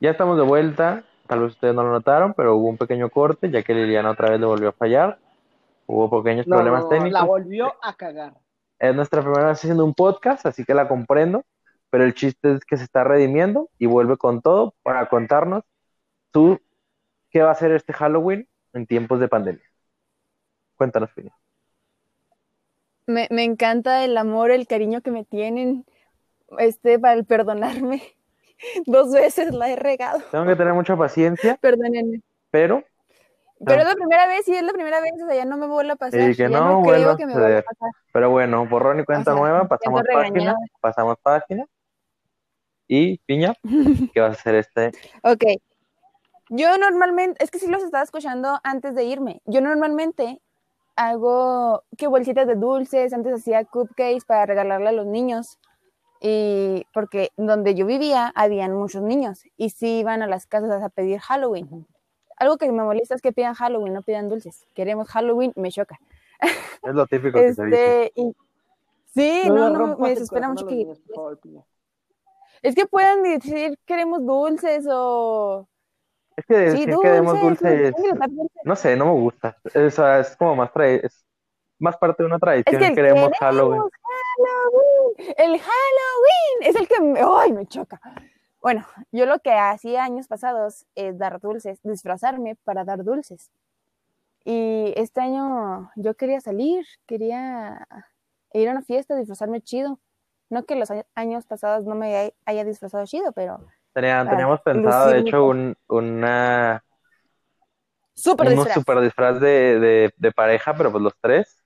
Ya estamos de vuelta. Tal vez ustedes no lo notaron, pero hubo un pequeño corte, ya que Liliana otra vez le volvió a fallar. Hubo pequeños No, problemas técnicos. la volvió a cagar. Es nuestra primera vez haciendo un podcast, así que la comprendo. Pero el chiste es que se está redimiendo y vuelve con todo para contarnos tú qué va a hacer este Halloween en tiempos de pandemia. Cuéntanos, Pini. Me, me encanta el amor, el cariño que me tienen, este, para el perdonarme. Dos veces la he regado. Tengo que tener mucha paciencia, Perdónenme. pero Pero es la primera vez, sí, es la primera vez, o sea, ya no me vuelve a pasar. Y que no no vuelva a suceder. pasar. Pero bueno, borrón y cuenta O sea, nueva, pasamos página, pasamos página. Y Piña, ¿qué vas a hacer este? Ok. Yo normalmente, es que sí los estaba escuchando antes de irme. Yo normalmente hago que bolsitas de dulces, antes hacía cupcakes para regalarle a los niños. Y porque donde yo vivía habían muchos niños y sí iban a las casas a pedir Halloween. Algo que me molesta es que pidan Halloween, no pidan dulces. Queremos Halloween, me choca. Es lo típico que se dice. Este, y- sí, No no, me desespera mucho que niños, es que puedan decir queremos dulces o Es que decir dulces, gritar dulces. no sé, no me gusta. O sea, es como más, tra- es más parte de una tradición. Es que el queremos Halloween. El Halloween es el que me, ¡ay, me choca. Bueno, yo lo que hacía años pasados es dar dulces, disfrazarme para dar dulces. Y este año yo quería salir, quería ir a una fiesta, disfrazarme chido. No que los años pasados no me hay- haya disfrazado chido, pero Tenía- para teníamos pensado, de lucirme hecho, con- un, una, disfraz. super disfraz de, de, de pareja, pero pues los tres.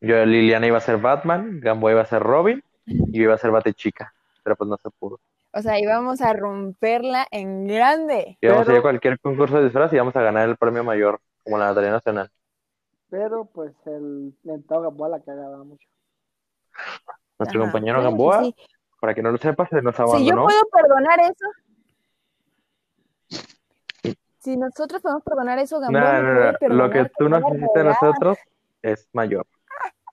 Yo, Liliana iba a ser Batman, Gamboa iba a ser Robin y yo iba a ser Batichica, pero pues no se pudo. O sea, íbamos a romperla en grande. Íbamos a ir a Pero- cualquier concurso de disfraz y íbamos a ganar el premio mayor, como la Lotería Nacional. Pero pues el mentado Gamboa la cagaba mucho. Nuestro Ajá, compañero Gamboa, sí. para que no lo sepa, se nos Si yo abandonó. puedo perdonar eso, si nosotros podemos perdonar eso, Gamboa No, me no, puede no, Lo que tú nos hiciste a nosotros es mayor,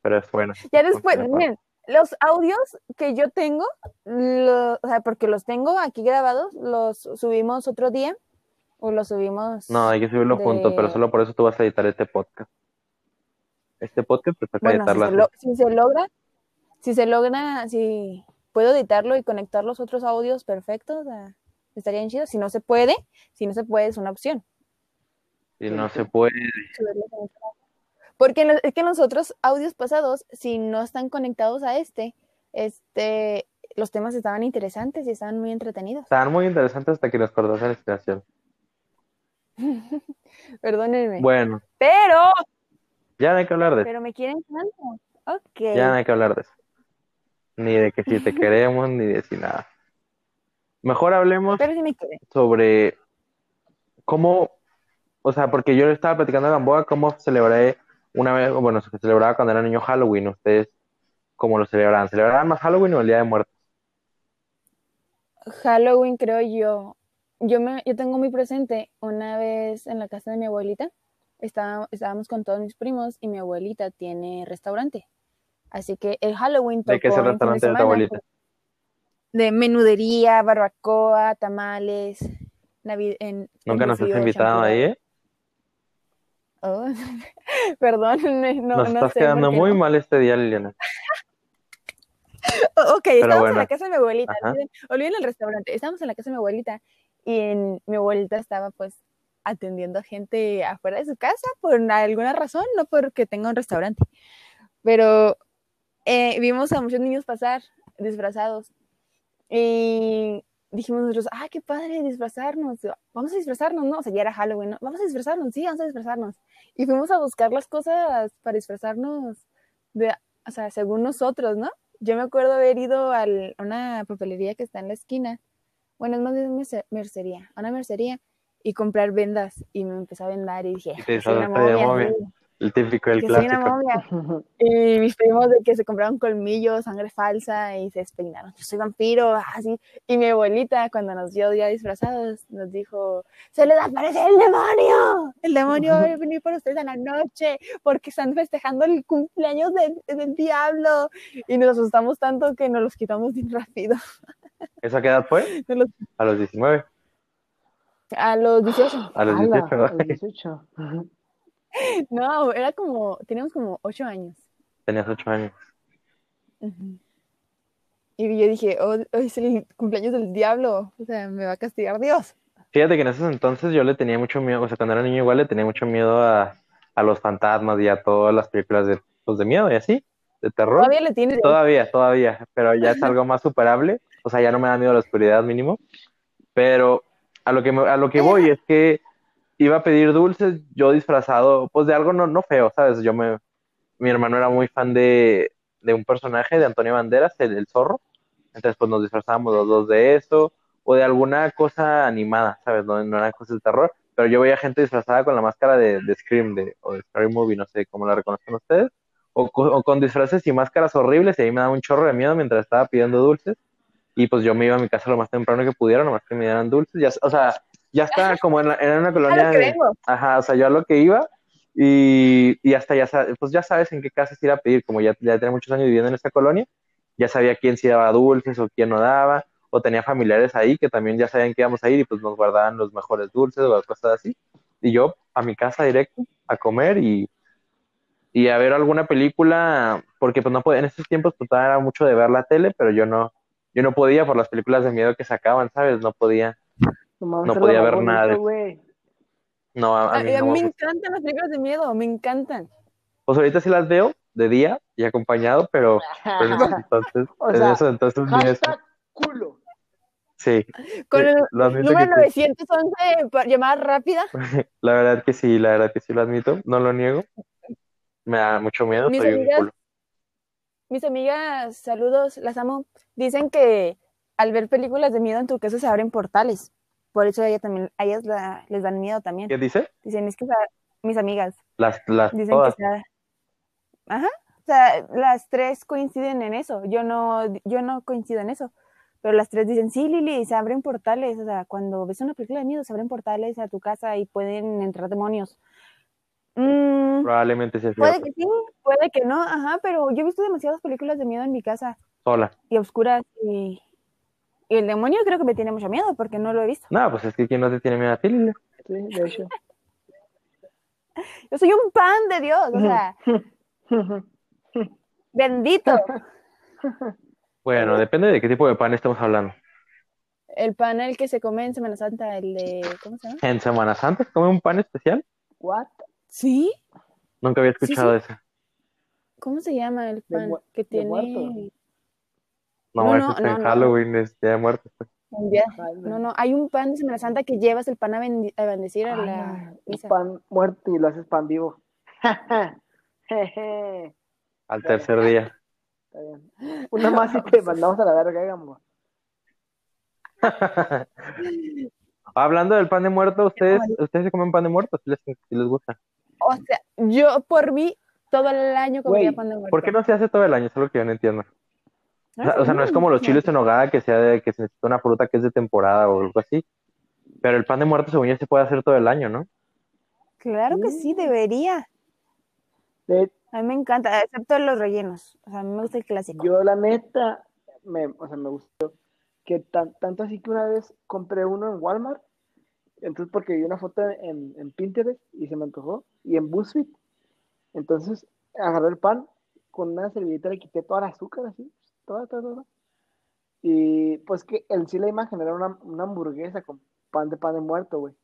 pero es bueno. Ya después, miren, los audios que yo tengo, lo- o sea, porque los tengo aquí grabados, los subimos otro día o los subimos. No, hay que subirlo de- juntos, pero solo por eso tú vas a editar este podcast. Este podcast pues toca Bueno, si editarlo se, así. lo- si se logra, si se logra, si puedo editarlo y conectar los otros audios perfectos, o sea, estaría bien chido. Si no se puede, si no se puede, es una opción. Si no se puede. subirlo. Porque los- es que en los otros audios pasados, si no están conectados a este, este, los temas estaban interesantes y estaban muy entretenidos. Estaban muy interesantes hasta que nos cortaste la inspiración. Perdónenme. Bueno, Pero, ya no hay que hablar de eso. pero me quieren tanto. Ok. Ya no hay que hablar de eso. Ni de que si te queremos, ni de si nada. Mejor hablemos Pero me sobre cómo, o sea, porque yo le estaba platicando a Gamboa cómo celebré una vez, bueno, se celebraba cuando era niño Halloween. ¿Ustedes cómo lo celebraban? ¿Celebraban más Halloween o el Día de Muertos? Halloween, creo yo. Yo, me, yo tengo muy presente una vez en la casa de mi abuelita. Estaba, estábamos con todos mis primos y mi abuelita tiene restaurante. Así que el Halloween ¿De qué es el tocó de restaurante de tu abuelita? de menudería, barbacoa, tamales. navi- en, Nunca nos has invitado ahí. ¿eh? Oh, perdón, no, Nos no estás sé quedando muy no. mal este día, Liliana. Ok, estábamos bueno. en la casa de mi abuelita, olviden, olviden el restaurante, estábamos en la casa de mi abuelita y en- mi abuelita estaba pues atendiendo a gente afuera de su casa por alguna razón, no porque tenga un restaurante, pero eh, vimos a muchos niños pasar disfrazados y dijimos nosotros, ah, qué padre disfrazarnos, vamos a disfrazarnos, ¿no? O sea, ya era Halloween, ¿no? Vamos a disfrazarnos, sí, vamos a disfrazarnos. Y fuimos a buscar las cosas para disfrazarnos, de, o sea, según nosotros, ¿no? Yo me acuerdo haber ido al- a una papelería que está en la esquina, bueno, es más bien merce- mercería, a una mercería, y comprar vendas, y me empecé a vendar y dije, Y te soy una disfrazaste de momia, momia. El típico, el que soy una clásico. momia. Y mis primos de que se compraron colmillos, sangre falsa y se despeinaron. Yo soy vampiro, así. Y mi abuelita, cuando nos vio ya disfrazados, nos dijo: ¡Se les aparece el demonio! El demonio va a venir por ustedes en la noche porque están festejando el cumpleaños del, del diablo. Y nos asustamos tanto que nos los quitamos bien rápido. ¿Esa qué edad fue? Los- A los 19. A los 18. A los Ala, 18, a los 18. No, era como, teníamos como 8 años. Tenías 8 años. Y yo dije, oh, hoy es el cumpleaños del diablo, o sea, me va a castigar Dios. Fíjate que en esos entonces yo le tenía mucho miedo, o sea, cuando era niño igual le tenía mucho miedo a, a los fantasmas y a todas las películas de, pues, de miedo y así, de terror. Todavía le tienes. Todavía, todavía, pero ya es algo más superable, o sea, ya no me da miedo la oscuridad mínimo, pero a lo que, a lo que voy es que iba a pedir dulces, yo disfrazado, pues de algo no, no feo, ¿sabes? Yo me, mi hermano era muy fan de, de un personaje de Antonio Banderas, el, el zorro, entonces pues nos disfrazábamos los dos de eso, o de alguna cosa animada, ¿sabes? No, no eran cosas de terror, pero yo veía gente disfrazada con la máscara de, de Scream, de, o de Scary Movie, no sé cómo la reconocen ustedes, o, o con disfraces y máscaras horribles, y ahí me daba un chorro de miedo mientras estaba pidiendo dulces, y pues yo me iba a mi casa lo más temprano que pudiera, nomás que me dieran dulces, ya, o sea, ya estaba como en, la- en una colonia lo que de-. Ajá, o sea, yo a lo que iba y, y hasta ya sabes, pues ya sabes en qué casas ir a pedir, como ya, ya tenía muchos años viviendo en esta colonia, ya sabía quién sí daba dulces o quién no daba, o tenía familiares ahí que también ya sabían que íbamos a ir y pues nos guardaban los mejores dulces o cosas así. Y yo a mi casa directo a comer y, y a ver alguna película, porque pues no podía, en esos tiempos pues era mucho de ver la tele, pero yo no, yo no podía por las películas de miedo que sacaban, ¿sabes? No podía, No podía ver nada de- güey. no, a, a A, mí a no mí me encantan las películas de miedo, me encantan. Pues ahorita sí las veo de día y acompañado, pero, esos entonces, O en entonces eso. Hashtag culo. Sí, Con sí, el número que sí. 911, pa- llamada rápida. La verdad que sí, la verdad que sí lo admito, no lo niego. Me da mucho miedo, Mis soy un amigas- culo. Mis amigas, saludos, las amo. Dicen que al ver películas de miedo en tu casa se abren portales. Por eso a, ella también, a ellas la- les dan miedo también. ¿Qué dice? Dicen, es que mis amigas Las, las dicen todas. que se- Ajá. O sea, las tres coinciden en eso. Yo no, yo no coincido en eso. Pero las tres dicen, sí, Lili, se abren portales. O sea, cuando ves una película de miedo, se abren portales a tu casa y pueden entrar demonios. Mm, Probablemente sea puede que sí, puede que no, ajá, pero yo he visto demasiadas películas de miedo en mi casa Sola. y oscuras y, y el demonio creo que me tiene mucho miedo porque no lo he visto. No, pues es que quién no te tiene miedo a ti? Sí, de hecho. Yo soy un pan de Dios, o sea, bendito. Bueno, depende de qué tipo de pan estamos hablando. El pan el que se come en Semana Santa, el de, ¿cómo se llama? ¿En Semana Santa se come un pan especial? What? Sí, Nunca había escuchado sí. eso. ¿cómo se llama el pan mu- que de tiene muerto. No, No, eso no, en no. Halloween, es Día de Muertos. pues. No, no, hay un pan de Semana Santa que llevas el pan a, bendi- a bendecir a la misa. pan muerto y lo haces pan vivo. Al tercer día. Está bien. Una más y te mandamos a la verga, digamos. Hablando del pan de muerto, ¿ustedes, ¿ustedes se comen pan de muerto? ¿Si les, si les gusta? O sea, yo por mí todo el año comía pan de muerto. ¿Por qué no se hace todo el año? Es lo que yo no entiendo. O sea, o sea, no es como los chiles en nogada que sea de, que se necesita una fruta que es de temporada o algo así. Pero el pan de muerto, según yo, se puede hacer todo el año, ¿no? Claro que sí, debería. De- A mí me encanta, excepto los rellenos. O sea, a mí me gusta el clásico. yo, la neta, me, o sea, me gustó. Que tan, tanto así que una vez compré uno en Walmart. Entonces, porque vi una foto en, en Pinterest y se me antojó. Y en BuzzFeed. Entonces, agarré el pan con una servilleta, le quité toda el azúcar, así. Toda, toda, toda. Y pues que en sí la imagen era una, una hamburguesa con pan de pan de muerto, güey.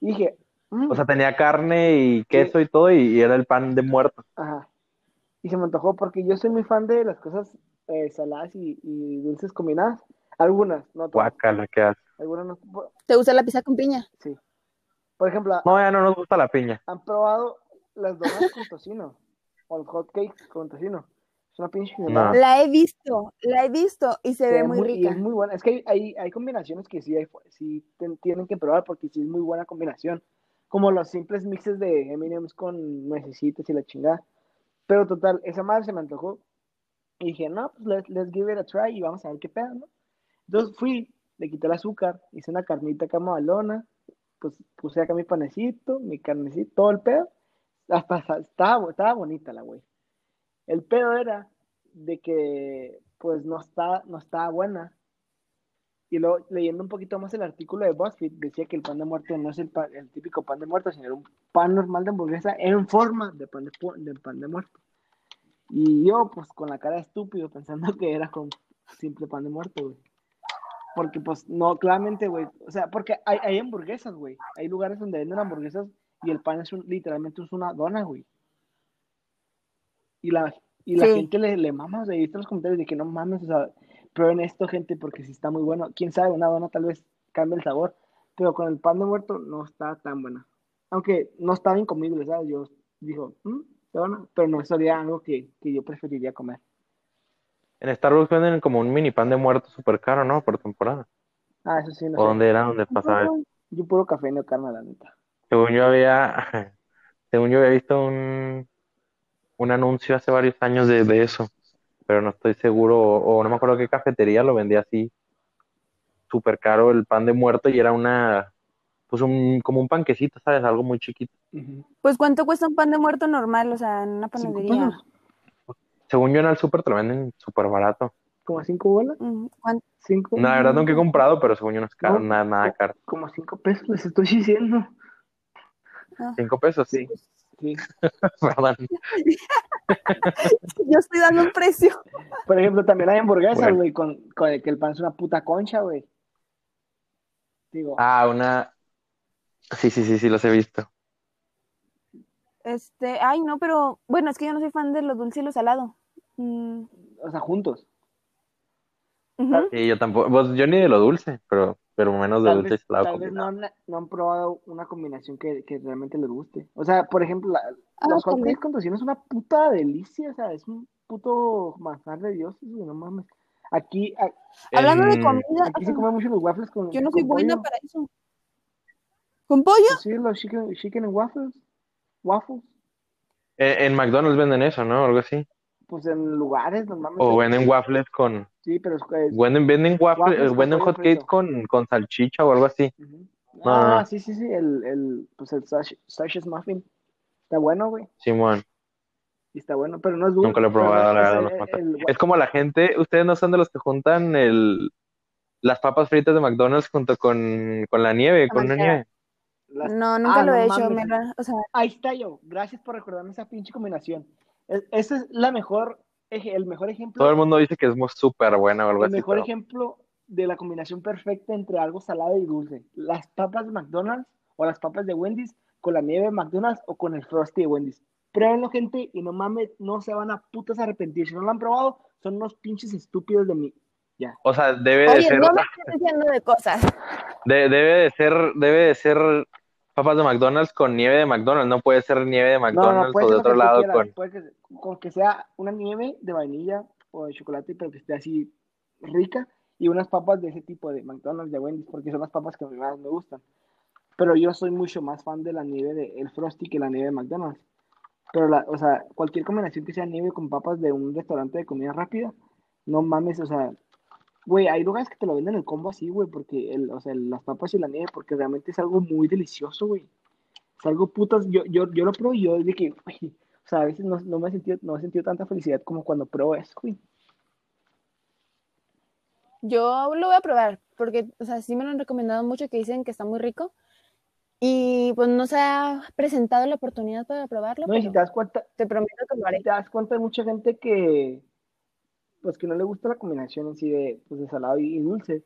Y dije, mm, O sea, tenía carne y queso y todo y, y era el pan de muerto. Ajá. Y se me antojó porque yo soy muy fan de las cosas eh, saladas y, y dulces combinadas. Algunas, no todas. Guácala, ¿qué hace? Algunas no. ¿Te gusta la pizza con piña? Sí. Por ejemplo, No, ya no nos gusta la piña. han probado las donas con tocino. O el hot cake con tocino. Es una pinche No. La he visto, la he visto y se, Se ve muy y rica. es muy buena. Es que hay, hay, hay combinaciones que sí, hay, sí ten- tienen que probar porque sí es muy buena combinación. Como los simples mixes de M&M's con nuecesitas y la chingada. Pero total, esa madre se me antojó. Y dije, no, pues let's, let's give it a try y vamos a ver qué pedo, ¿no? Entonces fui, le quité el azúcar, hice una carnita acá mamalona, pues puse acá mi panecito, mi carnecito, todo el pedo. Hasta, hasta- estaba, estaba bonita la güey. El pedo era de que, pues, no estaba, no estaba buena. Y luego, leyendo un poquito más el artículo de BuzzFeed, decía que el pan de muerto no es el, pa- el típico pan de muerto, sino un pan normal de hamburguesa en forma de pan de, pan de muerto. Y yo, pues, con la cara estúpido, pensando que era con simple pan de muerto, güey. Porque, pues, no, claramente, güey. O sea, porque hay, hay hamburguesas, güey. Hay lugares donde venden hamburguesas y el pan es un, literalmente es una dona, güey. Y la, y la Sí. gente le, le mama, o sea, los comentarios de que no mames, o sea, prueben esto, gente, porque si está muy bueno. Quién sabe, una dona tal vez cambie el sabor, pero con el pan de muerto no está tan buena. Aunque no estaba incomible, ¿sabes? Yo digo, "Mm, buena", pero no sería algo que, que yo preferiría comer. En Starbucks venden como un mini pan de muerto súper caro, ¿no? Por temporada. Ah, eso sí, no ¿O sé. dónde era donde pasaba eso? Yo puro café, no carne, la neta. Según yo había, según yo había visto un, un anuncio hace varios años de, de eso, pero no estoy seguro, o, o no me acuerdo qué cafetería lo vendía así, súper caro el pan de muerto y era una, pues un, como un panquecito, ¿sabes? Algo muy chiquito. Pues, ¿cuánto cuesta un pan de muerto normal? O sea, en una panadería. Según yo en el súper te lo venden súper barato. como cinco bolas, ¿cuánto? cinco. La verdad nunca he comprado, pero según yo no es caro, No. nada, nada caro. Como cinco pesos, les estoy diciendo. Cinco pesos, sí. Sí. Perdón. Yo estoy dando un precio. Por ejemplo, también hay hamburguesas, Bueno. güey, con, con el que el pan es una puta concha, güey. Digo, Ah, una. Sí, sí, sí, sí, los he visto. Este, ay, no, pero bueno, es que yo no soy fan de lo dulce y lo salado. Mm, o sea, juntos. ujú. Sí, yo tampoco, pues yo ni de lo dulce, pero, pero menos de dulce y tal vez no, han, no han probado una combinación que, que realmente les guste. O sea, por ejemplo, la, Ah, los hot cakes con tocino es una puta delicia, o sea, es un puto manjar de dioses, güey, no mames. Aquí, a- Hablando de En- comida, aquí se comen mucho los waffles con yo no soy con buena pollo. para eso. ¿Con pollo? Sí, los chicken, chicken and waffles. Waffles. En, en McDonald's venden eso, ¿no? Algo así. Pues en lugares normalmente. O venden waffles con, Sí, pero es, es- venden, venden waffles, venden hot cakes con, con salchicha o algo así. Ah, no, no. sí, sí, sí, el, el, pues el Sash- Sash's Muffin. Está bueno, güey. Simón, Y está bueno, pero no es dulce. nunca lo he probado, la verdad, no el- Es como la gente, ustedes no son de los que juntan el, las papas fritas de McDonald's junto con, con la nieve, con manteca. nieve. las- No, nunca Ah, lo no he hecho. me o sea, Ahí está yo. Gracias por recordarme esa pinche combinación. Es- Esa es la mejor, el mejor ejemplo. Todo el mundo dice que es muy súper buena o algo el así, mejor pero ejemplo de la combinación perfecta entre algo salado y dulce. Las papas de McDonald's o las papas de Wendy's con la nieve de McDonald's o con el Frosty de Wendy's. Pruébenlo, gente, y no mames, no se van a putas arrepentir. Si no lo han probado, son unos pinches estúpidos de mí. Ya. o sea, debe de oye, ser, no me estés diciendo de cosas. de- debe de ser, debe de ser papas de McDonald's con nieve de McDonald's, no puede ser nieve de No, no, McDonald's puede o de otro lado quieras. con, Puede que, con que sea una nieve de vainilla o de chocolate, pero que esté así rica, y unas papas de ese tipo de McDonald's, de Wendy's, porque son las papas que más me gustan. Pero yo soy mucho más fan de la nieve de el Frosty que la nieve de McDonald's. Pero, la, o sea, cualquier combinación que sea nieve con papas de un restaurante de comida rápida, no mames, o sea, güey, hay lugares que te lo venden el combo así, güey, porque, el, o sea, las papas y la nieve, porque realmente es algo muy delicioso, güey. Es algo putas, yo, yo, yo lo pruebo y yo de que, güey, o sea, a veces no, no me he sentido, no he sentido tanta felicidad como cuando pruebo eso, güey. Yo lo voy a probar, porque, o sea, sí me lo han recomendado mucho, que dicen que está muy rico. Y pues no se ha presentado la oportunidad para probarlo, No, y si te das cuenta, te prometo que lo haré. te das cuenta, hay mucha gente que, pues que no le gusta la combinación en sí de, pues, de salado y, y dulce.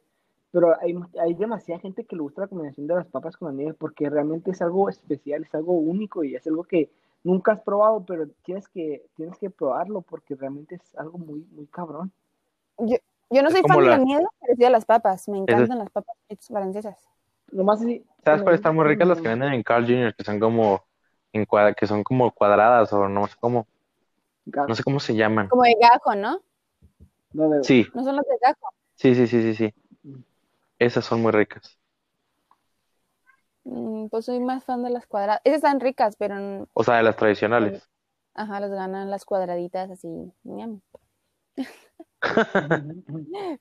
Pero hay, mu- hay demasiada gente que le gusta la combinación de las papas con la nieve porque realmente es algo especial, es algo único y es algo que nunca has probado, pero tienes que, tienes que probarlo porque realmente es algo muy, muy cabrón. Yo, yo no Es soy fan de la- la nieve, pero sí de las papas. Me es- encantan las papas francesas. Nomás así. ¿Sabes cuáles están muy ricas? Las que venden en Carl Jr., que son como, en cuadra- que son como cuadradas o no sé cómo, no sé cómo se llaman. Como de gajo, ¿no? No, de- Sí, No son las de gajo. sí, sí, sí, sí, sí. Esas son muy ricas. Mm, Pues soy más fan de las cuadradas. Esas están ricas, pero mm, O sea, de las tradicionales. ajá, las ganan las cuadraditas así.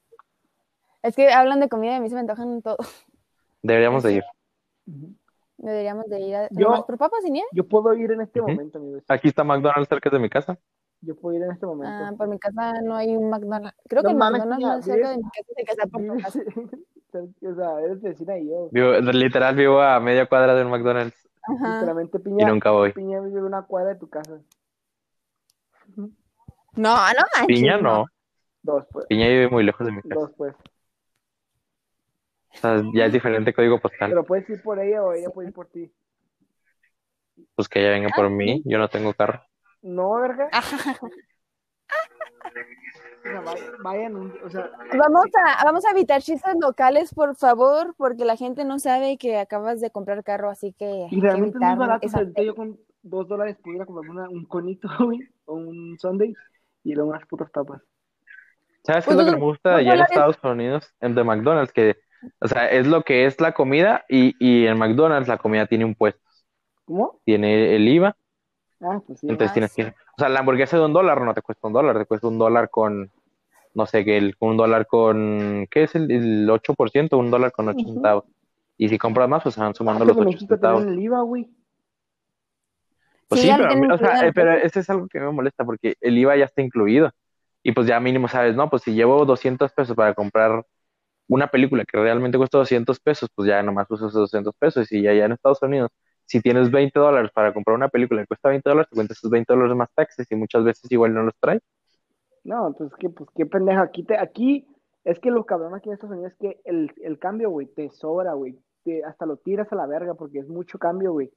Es que hablan de comida y a mí se me antojan todo. Deberíamos de ir. Deberíamos de ir a Yo- por papas y nieve. Yo puedo ir en este momento, amigos. Aquí está McDonald's cerca de mi casa. Yo puedo ir en este momento. Ah, por mi casa no hay un McDonald's. Creo No que el McDonald's tía, más cerca de mi casa es por casa. O sea, eres vecina y yo. Vivo- literal vivo a media cuadra de un McDonald's Ajá. Literalmente y Piña, nunca voy. Piña vive una cuadra de tu casa. No, no manches. Piña no, Dos, pues. Piña vive muy lejos de mi casa. Dos, pues. O sea, ya es diferente código postal. Pero puedes ir por ella o ella puede ir por ti. Pues que ella venga por mí, yo no tengo carro. No, verga. Ajá. O sea, vay- vayan, un- o sea, Vamos a, vamos a evitar chistes locales, por favor, porque la gente no sabe que acabas de comprar carro, así que y que realmente es muy barato. Esa- yo con dos dólares pudiera comprarme una- un conito, güey, o un sundae y luego unas putas papas. ¿Sabes qué es Pues lo que me gusta allá en. Estados Unidos, en de McDonald's? Que, o sea, es lo que es la comida y, y en McDonald's la comida tiene impuestos. ¿Cómo? Tiene el IVA, Ah, pues sí. entonces Ah, tienes sí. que... O sea, la hamburguesa de un dólar no te cuesta un dólar, te cuesta un dólar con, no sé, que el, un dólar con, ¿qué es el, el 8%? Un dólar con 8 Ujú. centavos. Y si compras más, pues se van sumando Ah, los pero en 8 México centavos. el IVA, güey. Pues Sí, sí, pero, o sea, eh, pero ese es algo que me molesta porque el IVA ya está incluido. Y pues ya mínimo sabes, no, pues si llevo 200 pesos para comprar una película que realmente cuesta 200 pesos, pues ya nomás uso esos 200 pesos. Y ya, ya en Estados Unidos, si tienes 20 dólares para comprar una película que cuesta 20 dólares, te cuentas esos 20 dólares más taxes y muchas veces igual no los traes. No, pues que, pues qué pendejo. Aquí, te, aquí es que lo cabrón aquí en Estados Unidos es que el, el cambio, güey, te sobra, güey. Hasta lo tiras a la verga porque es mucho cambio, güey.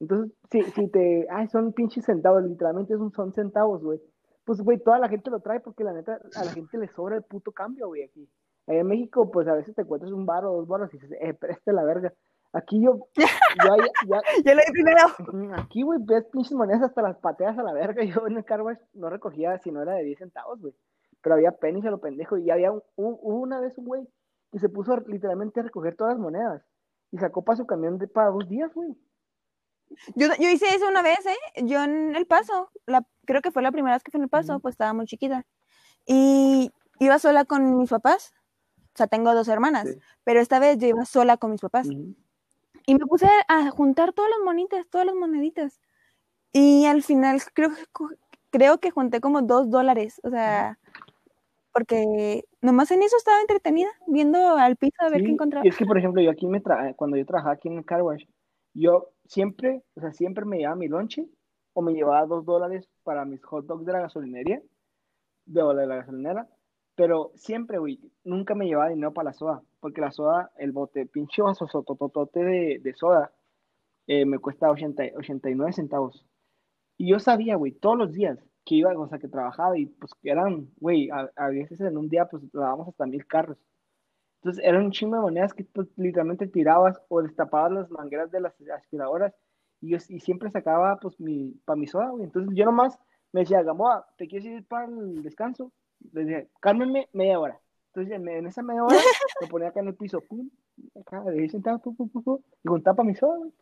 Entonces, si, si te. Ay, son pinches centavos, literalmente son, centavos, güey. Pues, güey, toda la gente lo trae porque la neta, a la gente le sobra el puto cambio, güey, aquí. En México, pues a veces te encuentras un bar o dos baros y dices, eh, preste la verga. Aquí yo, yo ahí- ya, Yo lo vi primero. Aquí, güey, ves pinches monedas hasta las pateas a la verga. Yo en el car no recogía si no era de 10 centavos, güey. Pero había pennies a lo pendejo. Y había un- un- hubo una vez un güey que se puso literalmente a recoger todas las monedas. Y sacó para su camión de para dos días, güey. Yo, yo hice eso una vez, ¿eh? Yo en El Paso, la, creo que fue la primera vez que fui en El Paso, pues estaba muy chiquita. Y iba sola con mis papás. O sea, tengo dos hermanas, Sí. pero esta vez yo iba sola con mis papás. Y me puse a juntar todas las monitas, todas las moneditas. Y al final creo, creo que junté como dos dólares. O sea, porque nomás en eso estaba entretenida, viendo al piso a ver Sí, qué encontraba. Y es que, por ejemplo, yo aquí me tra cuando yo trabajaba aquí en el car wash, yo siempre, o sea, siempre me llevaba mi lonche o me llevaba dos dólares para mis hot dogs de la gasolinería, de la gasolinera, pero siempre, güey, nunca me llevaba dinero para la soda, porque la soda, el bote, pinche vaso sotototote de, de soda, eh, me cuesta 80, 89 centavos. Y yo sabía, güey, todos los días que iba, o sea, que trabajaba y pues que eran, güey, a, a veces en un día pues lavamos hasta mil carros. Entonces eran un chingo de monedas que pues, literalmente tirabas o destapabas las mangueras de las aspiradoras y yo y siempre sacaba pues mi, para mi soda, güey. Entonces yo nomás me decía, Gamboa, ¿te quieres ir para el descanso? Le decía, cálmenme media hora. Entonces en, esa media hora me ponía acá en el piso, pum, acá de 10 centavos, pum, pum, pum, pum, y juntaba para mi güey.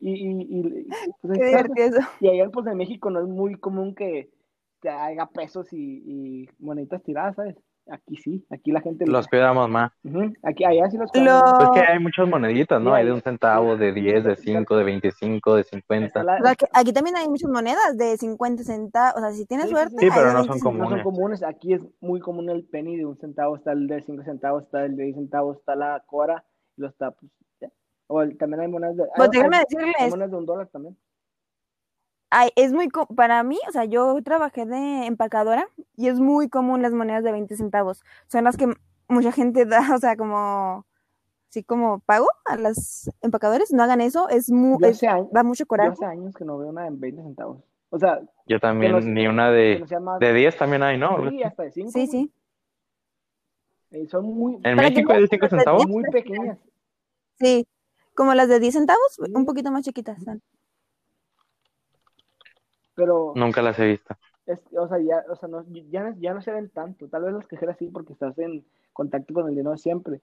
Y, y, y, pues, Qué divertido y allá pues en México no es muy común que te haga pesos y, y moneditas tiradas, ¿sabes? Aquí sí, aquí la gente Los cuidamos más. Aquí, allá sí los Lo- cuidamos. Pues que hay muchas moneditas, ¿no? Sí, Hay de un centavo, de sí, 10, de sí, 5, de 25, de Está 50. la- aquí también hay muchas monedas de 50 centavos. O sea, si tienes Sí, suerte, sí. Sí, pero no son 25. no son comunes. comunes. Aquí es muy común el penny de un centavo, está el de 5 centavos, está el de 10 centavos, está la cora y los tapos. O el- también hay monedas de, Pues hay- déjame hay- decirles, hay monedas de un dólar también. Ay, es muy, co- para mí, o sea, yo trabajé de empacadora y es muy común las monedas de 20 centavos. Son las que mucha gente da, o sea, como, así como pago a los empacadores. No hagan eso, es muy, Yo es- años, da mucho yo coraje. hace años que no veo una en 20 centavos. O sea, Yo también, los- ni una de, no más de 10 también hay, ¿no? sí, hasta de 5. Sí, sí. son muy, En México hay de 5 veas, centavos. muy pequeñas. Sí, como las de 10 centavos, Sí. un poquito más chiquitas. están. Pero, Nunca las he visto. es, o sea, ya, o sea no, ya, no- ya no se ven tanto. Tal vez las cajeras sí, porque estás en contacto con el dinero siempre.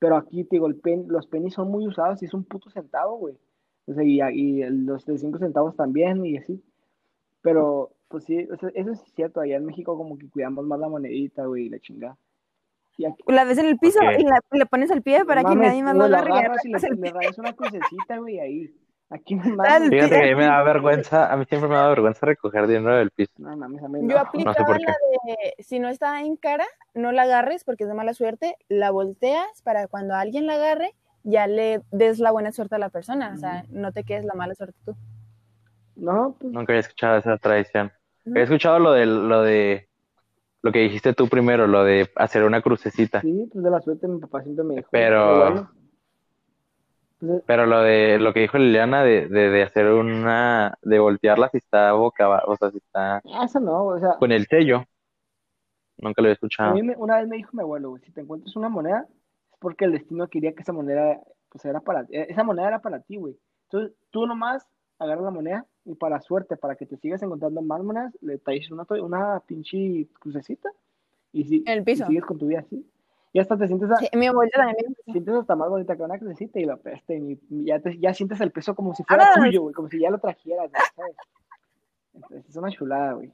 Pero aquí, te digo, el pen, los pennies son muy usados y es un puto centavo, güey. O sea, y, y los de 5 centavos también y así. Pero, pues sí, o sea, eso es cierto. Allá en México como que cuidamos más la monedita, güey, y la chingada. Y aquí, La ves en el piso Ok. y la, le pones al pie para no que mames, nadie más lo la agarre. le, le rayas una crucecita, güey, ahí. Aquí Dale. mames. Fíjate que a mí me da vergüenza, a mí siempre me da vergüenza recoger dinero del piso. No mames, a mí Yo no. aplicaba por la de, si no está en cara, no la agarres porque es de mala suerte, la volteas para cuando alguien la agarre, ya le des la buena suerte a la persona, o sea, no te quedes la mala suerte tú. No, pues Nunca había escuchado esa tradición. He escuchado lo de lo de lo que dijiste tú primero, lo de hacer una crucecita, sí, pues de la suerte mi papá siempre me dijo. Pero-. Pero lo de lo que dijo Liliana de, de, de hacer una de voltearla si está boca abajo, o sea, si está eso no, o sea, con el sello. Nunca lo había a escuchado. mí me- una vez me dijo mi abuelo, güey, si te encuentras una moneda, es porque el destino quería que esa moneda, pues era para, eh, esa moneda era para ti, güey. Entonces, tú nomás agarras la moneda y para suerte, para que te sigas encontrando más monedas, le traes una, to- una pinche crucecita y, si, el piso. y sigues con tu vida así. Y hasta te sientes, a- Sí, mi abuelita también sientes hasta más bonita que una crucecita y la peste y ya, te- ya sientes el peso como si fuera Ah, tuyo, güey, como si ya lo trajeras, ¿sabes? Entonces, es una chulada, güey.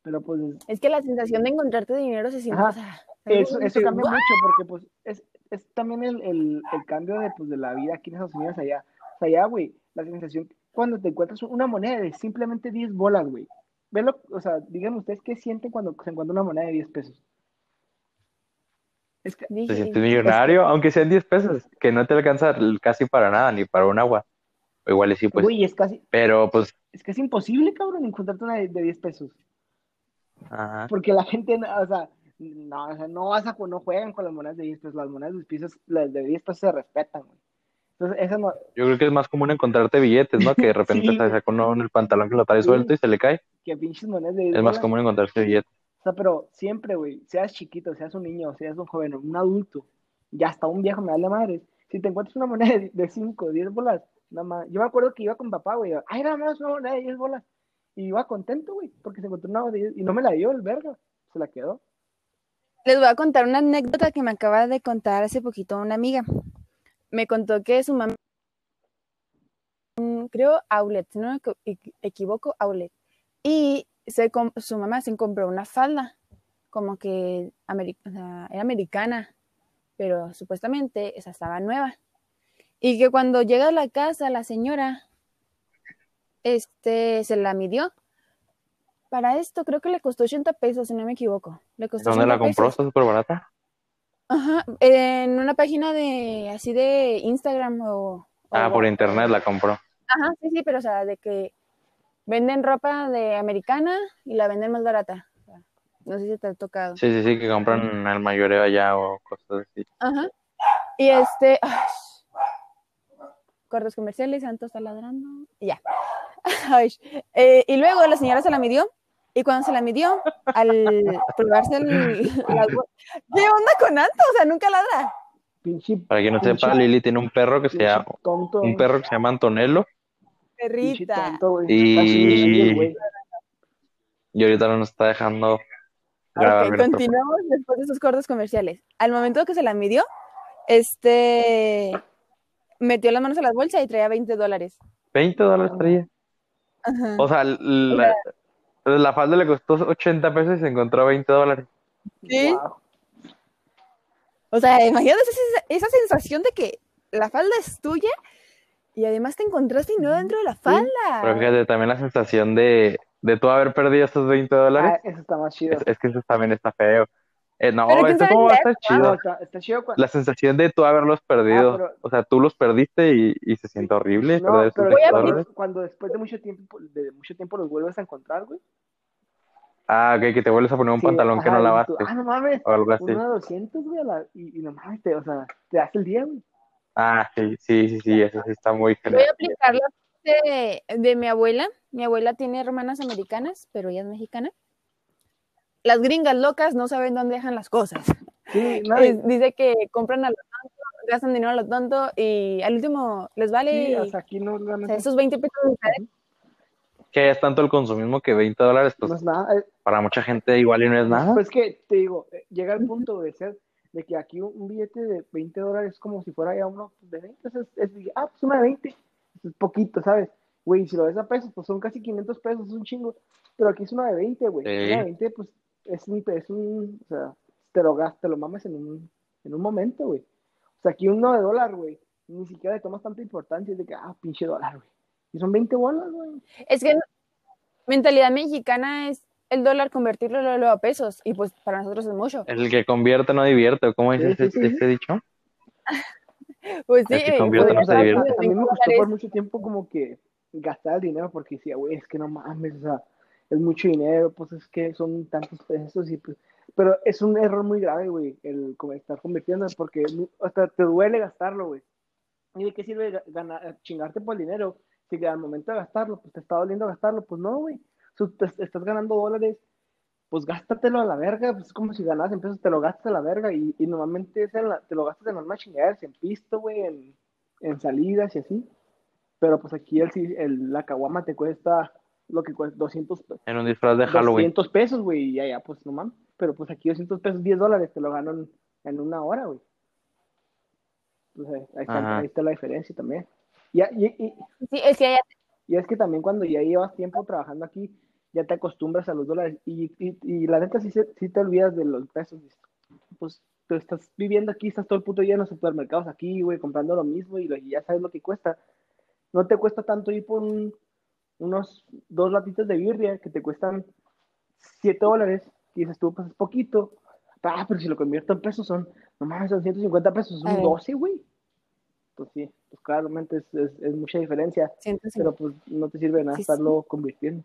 Pero pues Es que la sensación de encontrarte dinero se siente, Ajá. Eso, cambia mucho porque pues es, es también el, el, el cambio de, pues, de la vida aquí en Estados Unidos allá. O sea, allá, güey, la sensación cuando te encuentras una moneda de simplemente 10 bolas, güey. Velo, o sea, díganme ustedes qué sienten cuando se encuentra una moneda de 10 pesos. Es que, Te sientes millonario, aunque sean 10 pesos, que no te alcanza casi para nada, ni para un agua. O igual sí, pues. güey, es casi, Pero pues, es que es imposible, cabrón, encontrarte una de, de 10 pesos. ajá. Porque la gente, o sea, no, o sea, no vas a, no juegan con las monedas de 10 pesos. Las monedas de 10 pesos, las de 10 pesos se respetan, güey. Entonces, esa no, Yo creo que es más común encontrarte billetes, ¿no? Que de repente Sí. se saca uno en el pantalón que lo trae Sí. suelto y se le cae. que pinches monedas de 10 Es más común encontrarse billetes. O sea, pero siempre, güey, seas chiquito, seas un niño, seas un joven, un adulto, y hasta un viejo me da la madre. Si te encuentras una moneda de 5, 10 bolas, nada más. Yo me acuerdo que iba con papá, güey, ay, nada más una moneda de 10 bolas. Y iba contento, güey, porque se encontró una de 10 y no me la dio el verga, se la quedó. Les voy a contar una anécdota que me acaba de contar hace poquito una amiga. Me contó que su mamá, creo, outlet, si no me equi- equi- equivoco, outlet. Y se su mamá se compró una falda, como que o sea, era americana, pero supuestamente esa estaba nueva. Y que cuando llega a la casa, la señora, este, se la midió. Para esto creo que le costó 80 pesos, si no me equivoco. Le costó ¿Dónde la 80 compró? Está súper barata. Ajá, en una página de así de Instagram o, o- Ah, por internet la compró. Ajá, sí, sí, pero o sea, de que venden ropa de americana y la venden más barata. No sé si te ha tocado. Sí, sí, sí, que compran al mayoreo allá o cosas así. Ajá. Y este. ay, cortes comerciales, Santo está ladrando. y Ya. Ay, eh, y luego la señora se la midió. Y cuando se la midió, al probarse el. la- ¿Qué onda con Anto? O sea, nunca ladra. Pinche, Para quien no Pinche- sepa, Lili tiene un perro que se llama, tonto. un perro que se llama Antonello. Perrita. Y-. Y ahorita no nos está dejando grabar. Ok, nuestro- continuamos después de esos cortes comerciales. Al momento que se la midió, este metió las manos a la bolsa y traía 20 dólares. 20 dólares traía. Ajá. O sea, la, la falda le costó 80 pesos y se encontró 20 dólares. Sí. O sea, imagínate esa, esa sensación de que la falda es tuya y además te encontraste dinero dentro de la falda. Pero fíjate, también la sensación de, de tú haber perdido esos 20 Ah, dólares, eso está más chido. es, es que eso también está feo. Eh, no, esto cómo va a estar No, chido. está, está chido cuando... La sensación de tú haberlos perdido. Ah, pero- O sea, tú los perdiste y, y se siente horrible No, pero 20 Voy a dólares. cuando después de mucho tiempo, de mucho tiempo los vuelves a encontrar, güey. Ah, ok, que te vuelves a poner un Sí, pantalón que no y lavaste tú, ah, no mames, o algo así. uno de 200, güey, a la- y, y no mames, te, o sea, te das el día, güey. Ah, sí, sí, sí, sí, eso sí está muy Voy genial. a aplicar la de, de mi abuela. Mi abuela tiene hermanas americanas, pero ella es mexicana. Las gringas locas no saben dónde dejan las cosas. Sí, no, dice que compran a lo tonto, gastan dinero a lo tonto y al último les vale sí, aquí no, o sea, esos 20 pesos de. Que es tanto el consumismo que 20 dólares, pues no es nada. eh, para mucha gente igual y no es nada. Pues que, te digo, eh, llega el punto de ser, de que aquí un, un billete de 20 dólares es como si fuera ya uno de 20, es, es, ah, pues una de 20, es poquito, ¿sabes? Güey, si lo ves a pesos, pues son casi 500 pesos, es un chingo, pero aquí es una de 20, güey, Sí. una de 20, pues, es un, es un, o sea, te lo gastas, te lo mames en un, en un momento, güey. O sea, aquí uno de dólar, güey, ni siquiera le tomas tanta importancia, es de que, ah, pinche dólar, güey. Y son 20 bolas, güey. Es que mentalidad mexicana es el dólar convertirlo luego a pesos y pues para nosotros es mucho. El que convierte no divierte, ¿cómo es Sí, ese, sí, sí. ese dicho? Pues sí, El que eh, convierte pues, no se o sea, divierte. A mí me 20 costó por mucho tiempo como que gastar el dinero porque decía, güey, es que no mames, o sea, es mucho dinero, pues es que son tantos pesos y pues... Pero es un error muy grave, güey, el estar convirtiendo porque hasta te duele gastarlo, güey. ¿Y de qué sirve ga- ganar, chingarte por el dinero si que al momento de gastarlo, pues te está doliendo gastarlo? Pues no, güey. Te- estás ganando dólares, pues gástatelo a la verga, pues es como si ganas en pesos, te lo gastas a la verga y, y normalmente es en la- te lo gastas en normal chingaderas, en pisto, güey, en, en salidas y así. Pero pues aquí el, el, la caguama te cuesta lo que cuesta 200, pe- En un disfraz de Halloween. 200 pesos, güey, y allá pues no mames. Pero pues aquí 200 pesos, 10 dólares, te lo gano en, en una hora, güey. Pues ahí, ahí está, Ajá. ahí está la diferencia también. Y, y, y, Sí, es que allá- y es que también cuando ya llevas tiempo trabajando aquí, ya te acostumbras a los dólares. Y, y, y la neta sí, se- sí te olvidas de los pesos. Pues tú estás viviendo aquí, estás todo el puto día en los supermercados aquí, güey, comprando lo mismo y, lo- y ya sabes lo que cuesta. No te cuesta tanto ir por un- unos dos latitas de birria que te cuestan 7 dólares. Y dices tú, pues es poquito. Ah, pero si lo convierto en pesos son, no mames, son 150 pesos, son Eh. 12, güey. Pues sí, pues claramente es, es, es mucha diferencia. 150. Pero pues no te sirve de nada Sí, estarlo convirtiendo.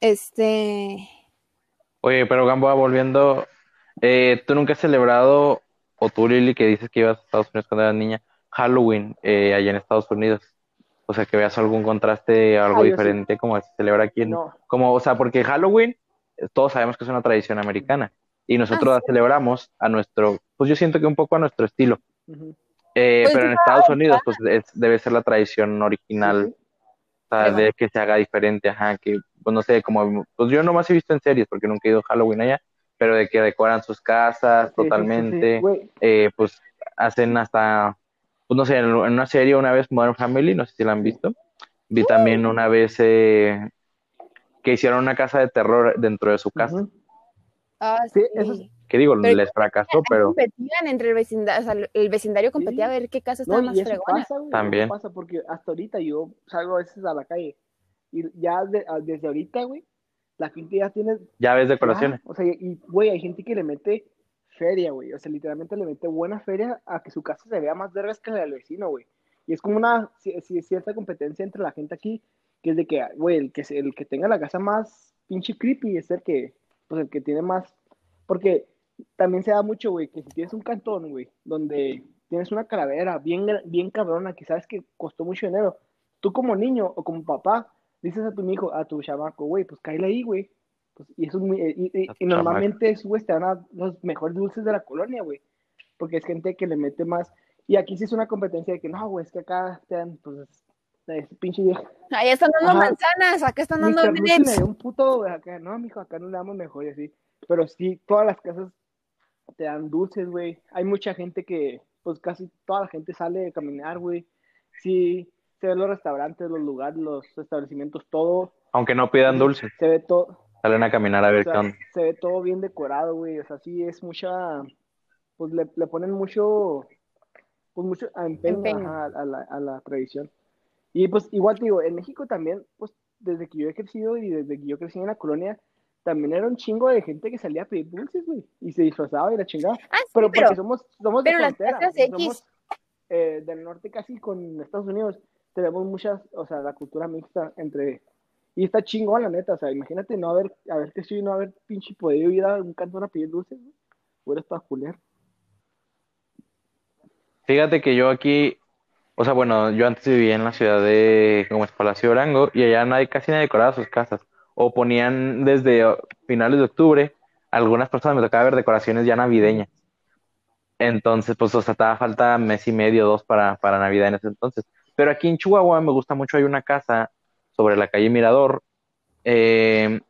Este, Oye, pero Gamboa, volviendo, eh, ¿tú nunca has celebrado, o tú, Lili, que dices que ibas a Estados Unidos cuando eras niña, Halloween eh, allá en Estados Unidos? O sea, que veas algún contraste, algo sí. diferente como se celebra aquí en, No, como, o sea, porque Halloween, eh, todos sabemos que es una tradición americana y nosotros Ah, la celebramos a nuestro, pues yo siento que un poco a nuestro estilo. Eh, Pues pero en Estados Unidos, pues es- debe ser la tradición original, Sí, sea, Pero- de que se haga diferente, ajá, que, pues no sé, como, pues yo nomás he visto en series, porque nunca he ido a Halloween allá, pero de que decoran sus casas Sí, sí, sí, sí. totalmente, eh, pues hacen hasta, pues no sé, en, en una serie una vez, Modern Family, no sé si la han visto, vi también una vez eh, que hicieron una casa de terror dentro de su casa, ah, Sí, sí. eso es- que digo, Pero- les fracasó, pero competían entre el vecindario, o sea, el vecindario competía Sí. a ver qué casa No, estaba y más fregona. pasa, güey. También. Pasa porque hasta ahorita yo salgo a veces a la calle y ya de- a- desde ahorita, güey, la gente ya tiene ya ves decoraciones. Ah, o sea, y, güey, hay gente que le mete feria, güey. O sea, literalmente le mete buena feria a que su casa se vea más vergas que la del vecino, güey. Y es como una ci- ci- cierta competencia entre la gente aquí, que es de que, güey, el que, el que tenga la casa más pinche creepy es el que, pues el que tiene más. Porque también se da mucho, güey, que si tienes un cantón, güey, donde tienes una calavera bien, bien cabrona, que sabes que costó mucho dinero, tú como niño o como papá, dices a tu hijo, a tu chamaco, güey, pues cállale ahí, güey. Pues, y, eso es muy- y, y- normalmente es, güey, te dan a los mejores dulces de la colonia, güey. Porque es gente que le mete más. Y aquí sí es una competencia de que no, güey, es que acá te dan, pues, ese pinche viejo. Ahí están dando Ajá. manzanas, acá están dando dio un puto, güey, acá, no, mijo, acá no le damos mejor y así. Pero sí, todas las casas te dan dulces, güey. Hay mucha gente que, pues casi toda la gente sale a caminar, güey. Sí, se ven los restaurantes, los lugares, los establecimientos, todo. Aunque no pidan dulces, Se ve todo, salen a caminar a ver o sea, qué onda. se ve todo bien decorado, güey. O sea, sí es mucha, pues le, le ponen mucho, pues mucho empeño, Empeño. ajá, a, la, a la tradición. Y pues igual te digo, en México también, pues desde que yo he crecido y desde que yo crecí en la colonia, también era un chingo de gente que salía a pedir dulces, güey. Y se disfrazaba y la chingada. Ah, sí, Pero pero, porque somos, somos de pero las frontera, X. somos eh, del norte casi con Estados Unidos. Tenemos muchas, o sea, la cultura mixta entre... Y está chingón, la neta, o sea, imagínate no haber, haber crecido y no haber pinche podido ir a un cantón a pedir dulces, güey. Hubiera estado culero. Fíjate que yo aquí, o sea, bueno, yo antes vivía en la ciudad de, como es Palacio Durango, y allá nadie, casi nadie decoraba sus casas. O ponían desde uh, finales de octubre, algunas personas me tocaba ver decoraciones ya navideñas. Entonces, pues, o sea, estaba falta mes y medio, dos para, para Navidad en ese entonces. Pero aquí en Chihuahua me gusta mucho, hay una casa sobre la calle Mirador, eh,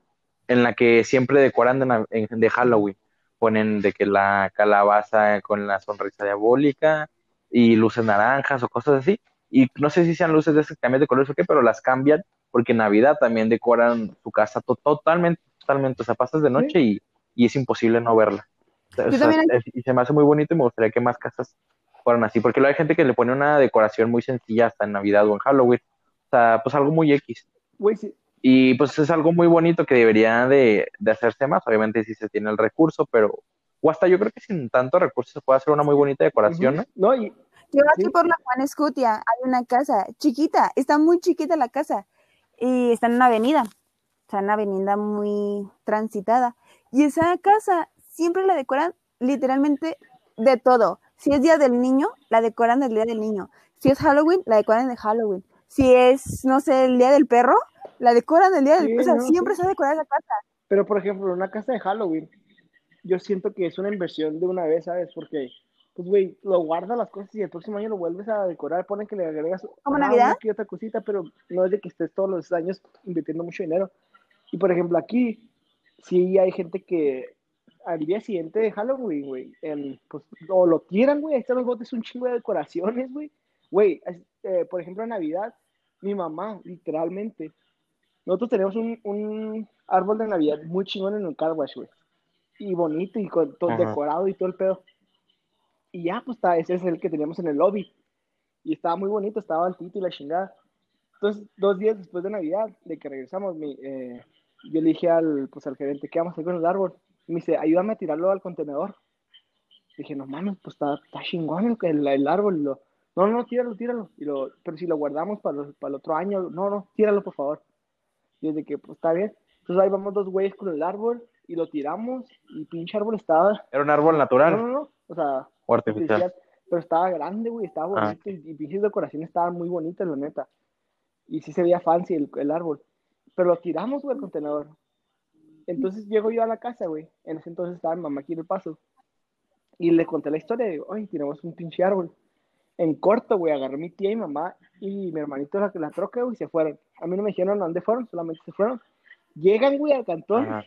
en la que siempre decoran de, de Halloween. Ponen de que la calabaza con la sonrisa diabólica y luces naranjas o cosas así. Y no sé si sean luces de esas que cambian de colores o qué, pero las cambian porque en Navidad también decoran su casa to- totalmente, totalmente. O sea, pasas de noche y, y es imposible no verla. O sea, es- y se me hace muy bonito y me gustaría que más casas fueran así, porque luego hay gente que le pone una decoración muy sencilla hasta en Navidad o en Halloween, o sea, pues algo muy X. Güey, sí. Y pues es algo muy bonito que debería de, de hacerse más, obviamente si se tiene el recurso, pero, o hasta yo creo que sin tanto recurso se puede hacer una muy bonita decoración, ¿no? No, y Yo aquí Sí. por la Juan Escutia hay una casa chiquita, está muy chiquita la casa y está en una avenida, está en una avenida muy transitada. Y esa casa siempre la decoran literalmente de todo. Si es Día del Niño, la decoran del Día del Niño. Si es Halloween, la decoran de Halloween. Si es, no sé, el Día del Perro, la decoran del Día del Sí, O sea, no, siempre sí. se ha decorado esa casa. Pero, por ejemplo, una casa de Halloween, yo siento que es una inversión de una vez, ¿sabes? Porque, pues, güey, lo guardas las cosas y el próximo año lo vuelves a decorar, ponen que le agregas ¿Como ah, Navidad? una otra cosita, pero no es de que estés todos los años invirtiendo mucho dinero. Y, por ejemplo, aquí, sí hay gente que al día siguiente de Halloween, güey, pues, o lo tiran, güey, ahí están los botes, un chingo de decoraciones, güey. Güey, eh, por ejemplo, en Navidad, mi mamá, literalmente, nosotros tenemos un, un árbol de Navidad muy chingón en el car wash, güey. Y bonito y con todo Ajá. decorado y todo el pedo. Y ya, pues está, ese es el que teníamos en el lobby. Y estaba muy bonito, estaba altito y la chingada. Entonces, dos días después de Navidad, de que regresamos, mi, eh, yo le dije al, pues, al gerente, ¿qué vamos a hacer con el árbol? Y me dice, ayúdame a tirarlo al contenedor. Dije, no mames, pues está, está chingón el, el, el árbol. Y lo, no, no, tíralo, tíralo. Y lo, pero si lo guardamos para, los- para el otro año, no, no, tíralo, por favor. Y desde que, pues está bien. Entonces ahí vamos dos güeyes con el árbol y lo tiramos y pinche árbol estaba... Era un árbol No, natural no, no, o sea, o artificial. pero estaba grande, güey, estaba Ah. bonito y, y pinches decoraciones estaban muy bonitas, la neta. Y sí se veía fancy el, el árbol. Pero lo tiramos, güey, al contenedor. Entonces llego yo a la casa, güey. En ese entonces estaba mi mamá aquí en el paso. Y le conté la historia de, oye, tenemos un pinche árbol. En corto, güey, agarré mi tía y mamá y mi hermanito la, la troca, güey, y se fueron. A mí no me dijeron a dónde fueron, solamente se fueron. Llegan, güey, al cantón Ajá.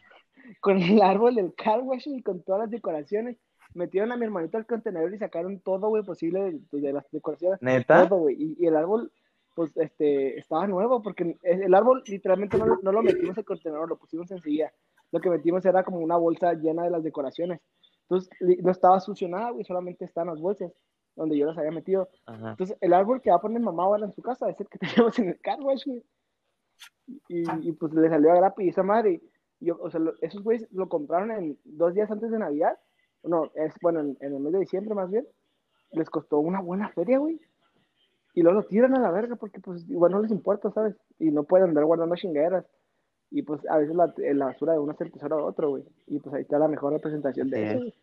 Con el árbol del car wash y con todas las decoraciones. Metieron a mi hermanito al contenedor y sacaron todo, güey, posible de, de las decoraciones. ¿Neta? Todo, güey. Y, y el árbol, pues, este, estaba nuevo porque el árbol literalmente no, no lo metimos al contenedor, lo pusimos enseguida. Lo que metimos era como una bolsa llena de las decoraciones. Entonces, no estaba sucio nada, güey, solamente estaban las bolsas donde yo las había metido. Ajá. Entonces, el árbol que va a poner mamá ahora en su casa es el que teníamos en el car wash, güey. Y, y, pues le salió a grapi y esa madre. Yo, o sea, lo- esos güeyes lo compraron en dos días antes de Navidad. No, es bueno, en, en el mes de diciembre más bien. Les costó una buena feria, güey. Y luego lo tiran a la verga porque, pues, igual no les importa, ¿sabes? Y no pueden andar guardando chingaderas. Y pues a veces la, la basura de uno es el tesoro de otro, güey. Y pues ahí está la mejor representación de Sí. eso.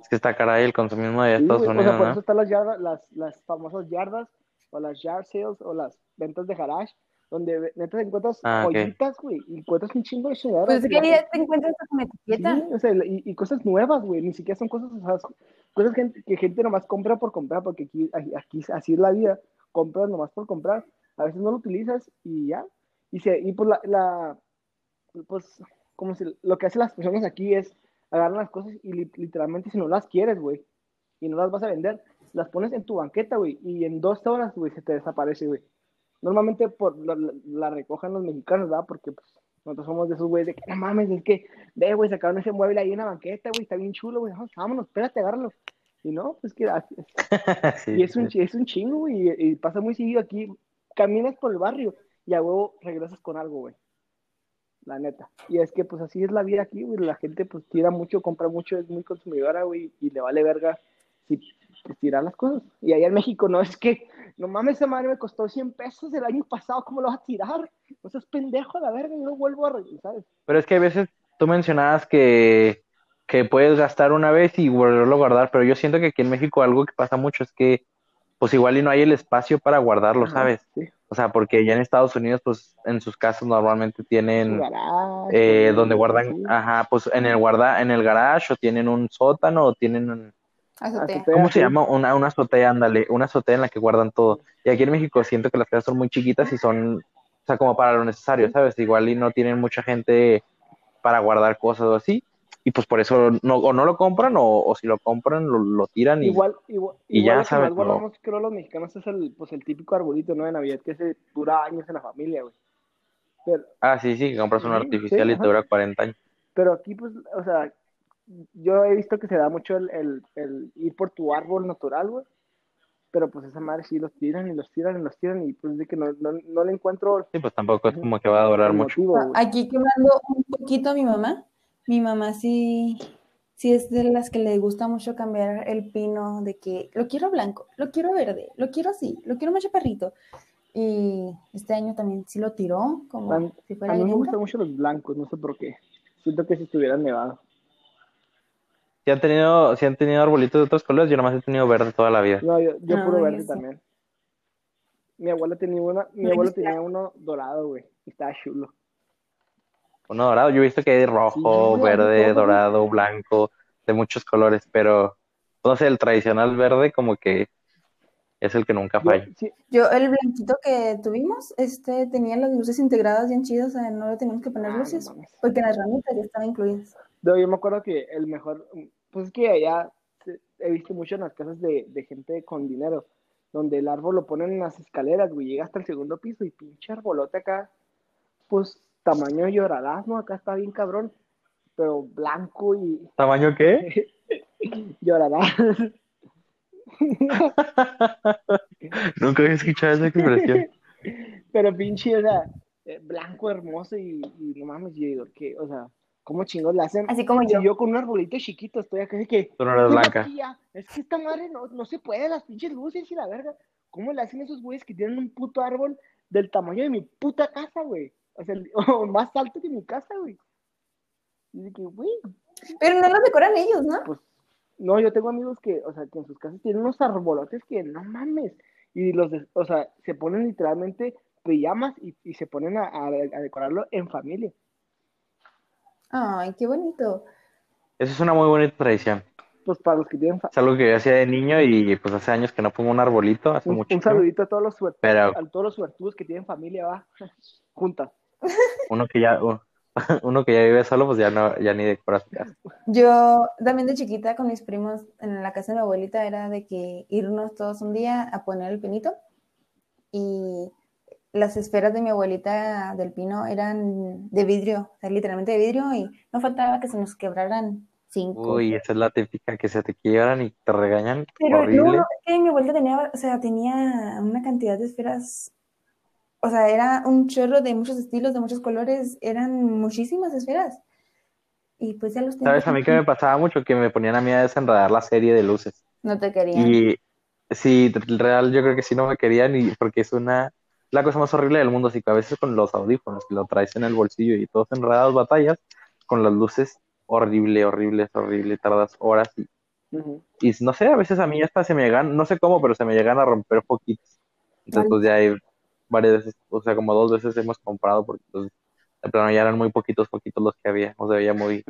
Es que está caray el consumismo de Sí, Estados o Unidos, sea, por ¿no? eso están las, yardas, las, las famosas yardas, o las yard sales, o las ventas de garage, donde neta encuentras Ah, joyitas, güey, y encuentras un chingo de chingaderas. Pues es que ya te encuentras con etiqueta. Sí, o sea, y, y cosas nuevas, güey, ni siquiera son cosas, o sea, cosas que, que gente nomás compra por comprar, porque aquí, aquí, aquí así es la vida, compras nomás por comprar, a veces no lo utilizas y ya, y, se, y pues la, la pues, como si, lo que hacen las personas aquí es agarran las cosas y li- literalmente si no las quieres, güey, y no las vas a vender, las pones en tu banqueta, güey, y en dos horas, güey, se te desaparece, güey. Normalmente por, la, la- recogen los mexicanos, ¿verdad? Porque pues, nosotros somos de esos güeyes de que, no mames, es que, ve, güey, sacaron ese mueble ahí en la banqueta, güey, está bien chulo, güey, vámonos, espérate, agárralo. Y no, pues que, Sí, y es un, sí. es un chingo, güey, y, y pasa muy seguido aquí, caminas por el barrio y a huevo regresas con algo, güey. La neta. Y es que, pues, así es la vida aquí, güey. La gente, pues, tira mucho, compra mucho, es muy consumidora, güey, y le vale verga si pues, tirar las cosas. Y allá en México, no, es que, no mames, esa madre me costó 100 pesos el año pasado, ¿cómo lo vas a tirar? No seas pendejo a la verga, yo lo vuelvo a regresar. Pero es que a veces tú mencionabas que, que puedes gastar una vez y volverlo a guardar, pero yo siento que aquí en México algo que pasa mucho es que pues igual y no hay el espacio para guardarlo, Ajá, ¿sabes? Sí. O sea, porque ya en Estados Unidos pues en sus casas normalmente tienen garage, eh, donde guardan, sí. ajá, pues en el guarda, en el garage o tienen un sótano o tienen un, Azotea. ¿cómo se llama? Una, una azotea, ándale, una azotea en la que guardan todo. Y aquí en México siento que las casas son muy chiquitas y son, o sea, como para lo necesario, ¿sabes? Igual y no tienen mucha gente para guardar cosas o así. Y pues por eso no, o no lo compran o, o si lo compran lo, lo tiran y Igual, igual, y igual ya sabes, más guardamos, creo, los mexicanos es el, pues, el típico arbolito, ¿no? De Navidad, que se dura años en la familia, güey. Pero, Ah, sí, sí, que compras un Sí, artificial sí, y te dura 40 años. pero aquí, pues, o sea, yo he visto que se da mucho el, el, el ir por tu árbol natural, güey. Pero pues esa madre sí los tiran y los tiran y los tiran y pues de que no, no, no le encuentro Sí, pues tampoco es como que va a durar mucho. motivo. Aquí quemando un poquito a mi mamá. Mi mamá sí, sí es de las que le gusta mucho cambiar el pino, de que lo quiero blanco, lo quiero verde, lo quiero así, lo quiero más chaparrito. Y este año también sí lo tiró, como A mí- A me gustan mucho los blancos, no sé por qué. Siento que si estuvieran nevados. Si han tenido, si han tenido arbolitos de otros colores, yo nomás he tenido verde toda la vida. No, yo, yo puro Ah, verde yo sí. también. Mi abuela tenía una, mi gusta. tenía uno dorado, güey. Y estaba chulo. Uno dorado, yo he visto que hay rojo, Sí, verde, dorado, blanco, de muchos colores, pero no sé, el tradicional verde como que es el que nunca Yo- falla. sí, Yo, el blanquito que tuvimos, este tenía las luces integradas bien chidas, o sea, no le teníamos que poner Ah, no luces, mames. porque las ramitas ya estaban incluidas. No, yo me acuerdo que el mejor, pues es que allá he visto mucho en las casas de, de gente con dinero, donde el árbol lo ponen en las escaleras, güey, llega hasta el segundo piso y pinche arbolote acá, pues tamaño llorarás, ¿no? Acá está bien cabrón, pero blanco y ¿Tamaño qué? llorarás. Nunca había escuchado esa expresión. Pero pinche, o sea, eh, blanco, hermoso y, y no mames, yo digo, que, o sea, ¿cómo chingos le hacen? Así como Si yo. yo con un arbolito chiquito estoy acá de que, Tú no eres "Mira, blanca. tía, es que esta madre no, no se puede, las pinches luces y la verga. ¿Cómo le hacen esos güeyes que tienen un puto árbol del tamaño de mi puta casa, güey? O sea, el- o más alto que mi casa, güey. Y de que, güey, Pero no lo decoran ellos, ¿no? pues, no, yo tengo amigos que, o sea, que en sus casas tienen unos arbolotes que no mames. Y los, de- o sea, se ponen literalmente pijamas y, y se ponen a, a- a decorarlo en familia. Ay, qué bonito. Esa es una muy bonita tradición. Pues para los que tienen Es algo que yo hacía de niño y pues hace años que no pongo un arbolito, hace un, mucho. un saludito a todos los suert- Pero a todos los suertudos que tienen familia, va, juntas. uno que ya, uno que ya vive solo, pues ya no, ya ni decora su casa. Yo también de chiquita con mis primos en la casa de mi abuelita era de que irnos todos un día a poner el pinito y las esferas de mi abuelita del pino eran de vidrio, o sea, literalmente de vidrio y no faltaba que se nos quebraran cinco. Uy, esa es la típica que se te quiebran y te regañan. Pero horrible. no, no, es que mi abuelita tenía, o sea, tenía una cantidad de esferas, o sea, era un chorro de muchos estilos, de muchos colores, eran muchísimas esferas. Y pues ya los tenía. ¿Sabes a mí que me pasaba mucho? Que me ponían a mí a desenredar la serie de luces. No te querían. Y sí, real, yo creo que sí no me querían y porque es una la cosa más horrible del mundo, así que a veces con los audífonos que lo traes en el bolsillo y todos enredados batallas, con las luces, horrible, horrible, horrible, tardas horas y, no sé, a veces a mí hasta se me llegan, no sé cómo, pero se me llegan a romper poquitos. Entonces pues ya hay varias veces, o sea, como dos veces hemos comprado porque pues de plano ya eran muy poquitos, poquitos los que había, o se veía muy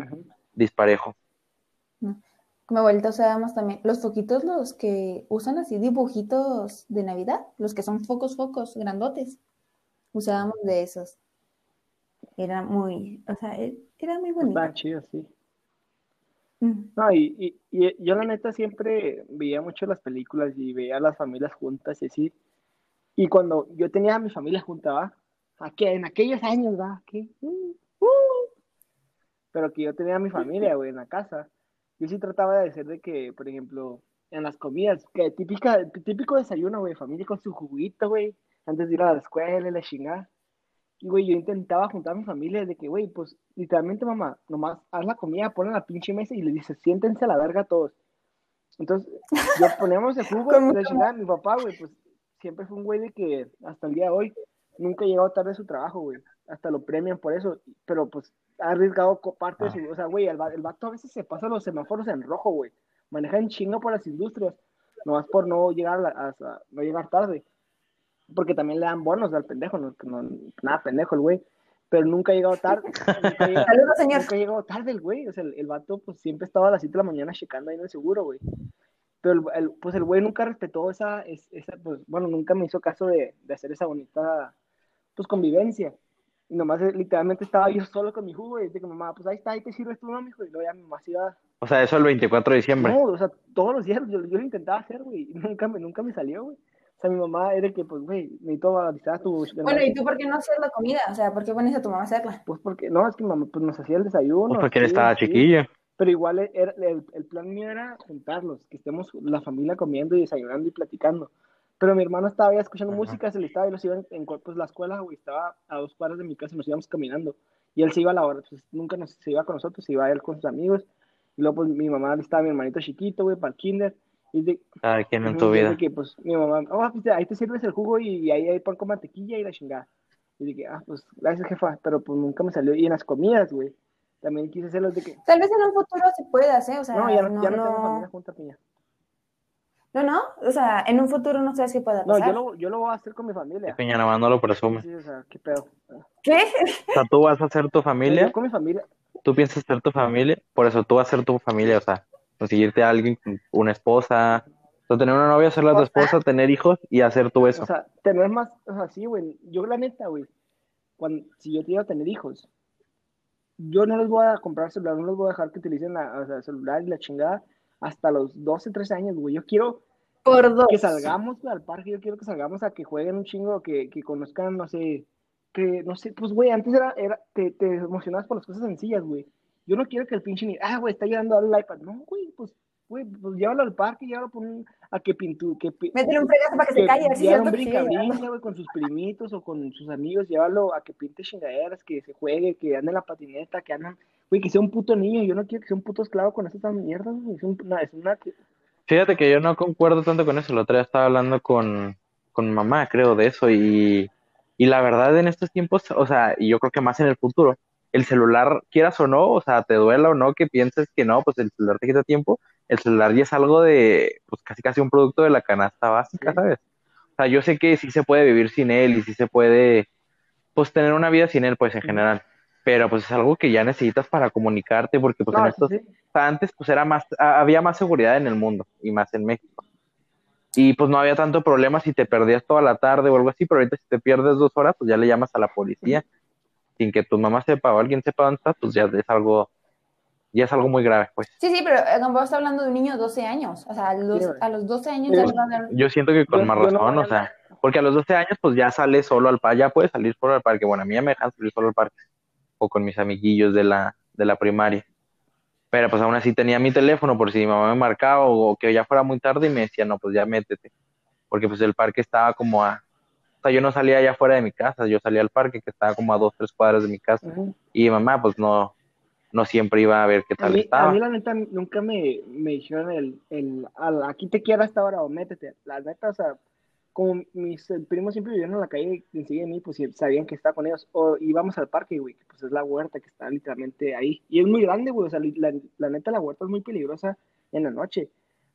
disparejo. Mi abuelita usábamos también los foquitos, los que usan así dibujitos de Navidad, los que son focos, focos grandotes. Usábamos de esos. Era muy, o sea, e- era muy bonito. Está chido, sí. Mm. No, y, y, y yo la neta siempre veía mucho las películas y veía a las familias juntas y así. Y cuando yo tenía a mi familia junta, ¿va? ¿A qué? En aquellos años, ¿va? ¿Qué? Uh, uh. Pero que yo tenía a mi familia, güey, en la casa. Yo sí trataba de hacer de que, por ejemplo, en las comidas, que típica, típico desayuno, güey, familia con su juguito, güey, antes de ir a la escuela la chingada. Y, güey, yo intentaba juntar a mi familia de que, güey, pues, literalmente, mamá, nomás haz la comida, pon en la pinche mesa y le dices, siéntense a la verga todos. Entonces, yo ponemos el jugo la chingada. Mi papá, güey, pues, siempre fue un güey de que, hasta el día de hoy, nunca llegado tarde a su trabajo, güey. Hasta lo premian por eso. Pero, pues, ha arriesgado parte de su... O sea, güey, el, el vato a veces se pasa los semáforos en rojo, güey. Maneja en chinga por las industrias. Nomás por no llegar, a la- a- no llegar tarde. Porque también le dan bonos al pendejo, no, no- nada pendejo el güey. Pero nunca ha llegado tarde. Nunca, llega- Saludos, señor. nunca ha llegado tarde el güey. O sea, el, el vato pues siempre estaba a las 7 de la mañana checando ahí en el seguro, güey. Pero el, el- pues el güey nunca respetó esa, es- esa, pues bueno, nunca me hizo caso de, de hacer esa bonita, pues convivencia. Y nomás eh, literalmente estaba yo solo con mi jugo y de que mamá, pues ahí está, ahí te sirves tú, no, mijo. Y luego ya mi mamá se iba, O sea, eso el 24 de diciembre. no, o sea, todos los días yo, yo lo intentaba hacer, güey, y nunca me, nunca me salió, güey. O sea, mi mamá era que, pues, güey, necesito avisar a tu... Bueno, ¿y tú por qué no hacías la comida? O sea, ¿por qué pones a tu mamá a hacerla? Pues porque, no, es que mamá, pues nos hacía el desayuno. Pues porque él estaba sí. chiquillo. Pero igual era- el, el plan mío era juntarlos, que estemos la familia comiendo y desayunando y platicando. Pero mi hermano estaba ya escuchando Ajá. música, se le estaba y los iban en pues la escuela, güey, estaba a dos cuadras de mi casa y nos íbamos caminando. Y él se iba a la hora, pues nunca nos, se iba con nosotros, se iba él con sus amigos. Y luego pues mi mamá estaba mi hermanito chiquito, güey, para el kinder. Y de, Cada quien en Ujú, tu vida. que, pues, mi mamá, oh, pues, ahí te sirves el jugo y, y ahí hay pan con mantequilla y la chingada. Y dije, ah, pues, gracias, jefa, pero pues nunca me salió. Y en las comidas, güey, también quise hacerlos de que, Tal vez en un futuro se pueda hacer, o sea, no, ya no, no, ya no, tengo no- familia junta piña. No, no, o sea, en un futuro no sabes qué pueda No, pasar. yo lo, yo lo voy a hacer con mi familia. Peña no lo presume. Sí, o sea, qué pedo. ¿Qué? O sea, tú vas a ser tu Yo familia, con mi familia, tú piensas ser tu familia, por eso tú vas a ser tu familia, o sea, conseguirte a alguien, una esposa, o sea, tener una novia, ser la tu esposa, tener hijos y hacer tú eso. o sea, tener más, o sea, sí, güey, yo la neta, güey, cuando, si yo te iba a tener hijos, yo no les voy a comprar celular, no les voy a dejar que utilicen la, o sea, celular y la chingada hasta los 12, 13 años, güey. Yo quiero Por dos. que salgamos güey, al parque, yo quiero que salgamos a que jueguen un chingo, que, que conozcan, no sé, que, no sé, pues, güey, antes era, era te, te emocionabas por las cosas sencillas, güey. Yo no quiero que el pinche ni, ah, güey, está llegando al iPad. No, güey, pues, güey, pues llévalo al parque, llévalo por un- a que pintu, que, Métele un fregazo para que se que calle, a ver si es lleva cierto un brinca, brinca, güey, con sus primitos o con sus amigos, llévalo a que pinte chingaderas, que se juegue, que ande en la patineta, que andan, güey, que sea un puto niño, yo no quiero que sea un puto esclavo con esas mierdas, güey, es, un- una, es una, Fíjate que yo no concuerdo tanto con eso. El otro día estaba hablando con, con mamá, creo, de eso. Y, y la verdad, en estos tiempos, o sea, y yo creo que más en el futuro, el celular, quieras o no, o sea, te duela o no, que pienses que no, pues el celular te quita tiempo. El celular ya es algo de, pues casi casi un producto de la canasta básica, Sí. ¿sabes? O sea, yo sé que sí se puede vivir sin él y sí se puede, pues tener una vida sin él, pues en general. Pero pues es algo que ya necesitas para comunicarte, porque pues en estos sí, antes pues era más, había más seguridad en el mundo y más en México. Y pues no había tanto problema si te perdías toda la tarde o algo así, pero ahorita si te pierdes dos horas, pues ya le llamas a la policía. Sin que tu mamá sepa o alguien sepa dónde estás, pues ya es algo, ya es algo muy grave, pues. Sí, sí, pero eh, como está hablando de un niño de 12 años. O sea, a los, a los 12 años Sí, ya no va a haber. Yo siento que con Yo- más no razón, o sea, porque a los 12 años pues ya sales solo al parque, ya puedes salir solo al parque. Bueno, a mí ya me dejan salir solo al parque o con mis amiguillos de la, de la primaria. Pero pues aún así tenía mi teléfono por si mi mamá me marcaba o, que ya fuera muy tarde y me decía, no, pues ya métete. Porque pues el parque estaba como a... O sea, yo no salía allá fuera de mi casa, yo salía al parque que estaba como a dos, tres cuadras de mi casa. Y mi mamá pues no, no siempre iba a ver qué A tal mí, a estaba. mí la neta nunca me, me dijeron el, el al- aquí te quiero hasta ahora o métete. La neta, o sea, como mis eh, primos siempre vivieron en la calle enseguida de mí, pues sabían que estaba con ellos. O íbamos al parque, güey, que pues es la huerta que está literalmente ahí. Y es muy grande, güey, o sea, la, la neta la huerta es muy peligrosa en la noche.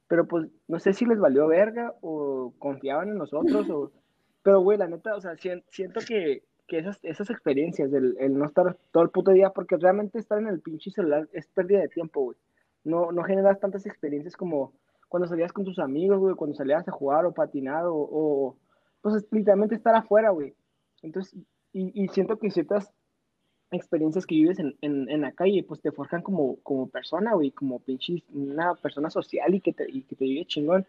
Pero pues no sé si les valió verga o confiaban en nosotros o... Pero, güey, la neta, o sea, sien- siento que, que esas, esas experiencias, del el no estar todo el puto día, porque realmente estar en el pinche celular es pérdida de tiempo, güey. No, no generas tantas experiencias como cuando salías con tus amigos, güey, cuando salías a jugar o patinar o, o pues es literalmente estar afuera, güey. Entonces, y, y siento que ciertas experiencias que vives en, en, en la calle, pues te forjan como, como persona, güey, como pinche una persona social y que te, y que te vive chingón.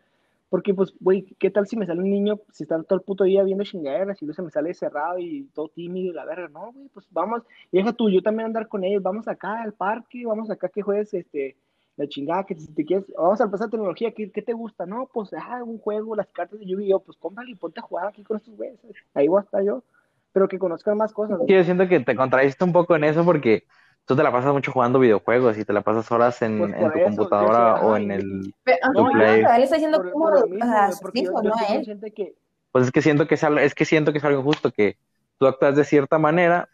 Porque, pues, güey, ¿qué tal si me sale un niño, si está todo el puto día viendo chingaderas y luego se me sale cerrado y todo tímido y la verga? No, güey, pues vamos, y deja tú, yo también andar con ellos, vamos acá al parque, vamos acá que juegues, este, la chingada, que si te quieres, vamos a empezar tecnología, ¿qué, qué te gusta? No, pues, ah, un juego, las cartas de Yu-Gi-Oh, pues cómprale y ponte a jugar aquí con estos güeyes, ahí voy a estar yo, pero que conozcan más cosas. Sí, yo siento que te contradiste un poco en eso porque tú te la pasas mucho jugando videojuegos y te la pasas horas en, Pues en tu eso, computadora o ay, en el... Pero, Tu no, play. no, él está diciendo Por- cómo por mismo, sus yo, yo no él. consciente que Pues es que siento que es, algo- es que siento que es algo injusto que tú actúas de cierta manera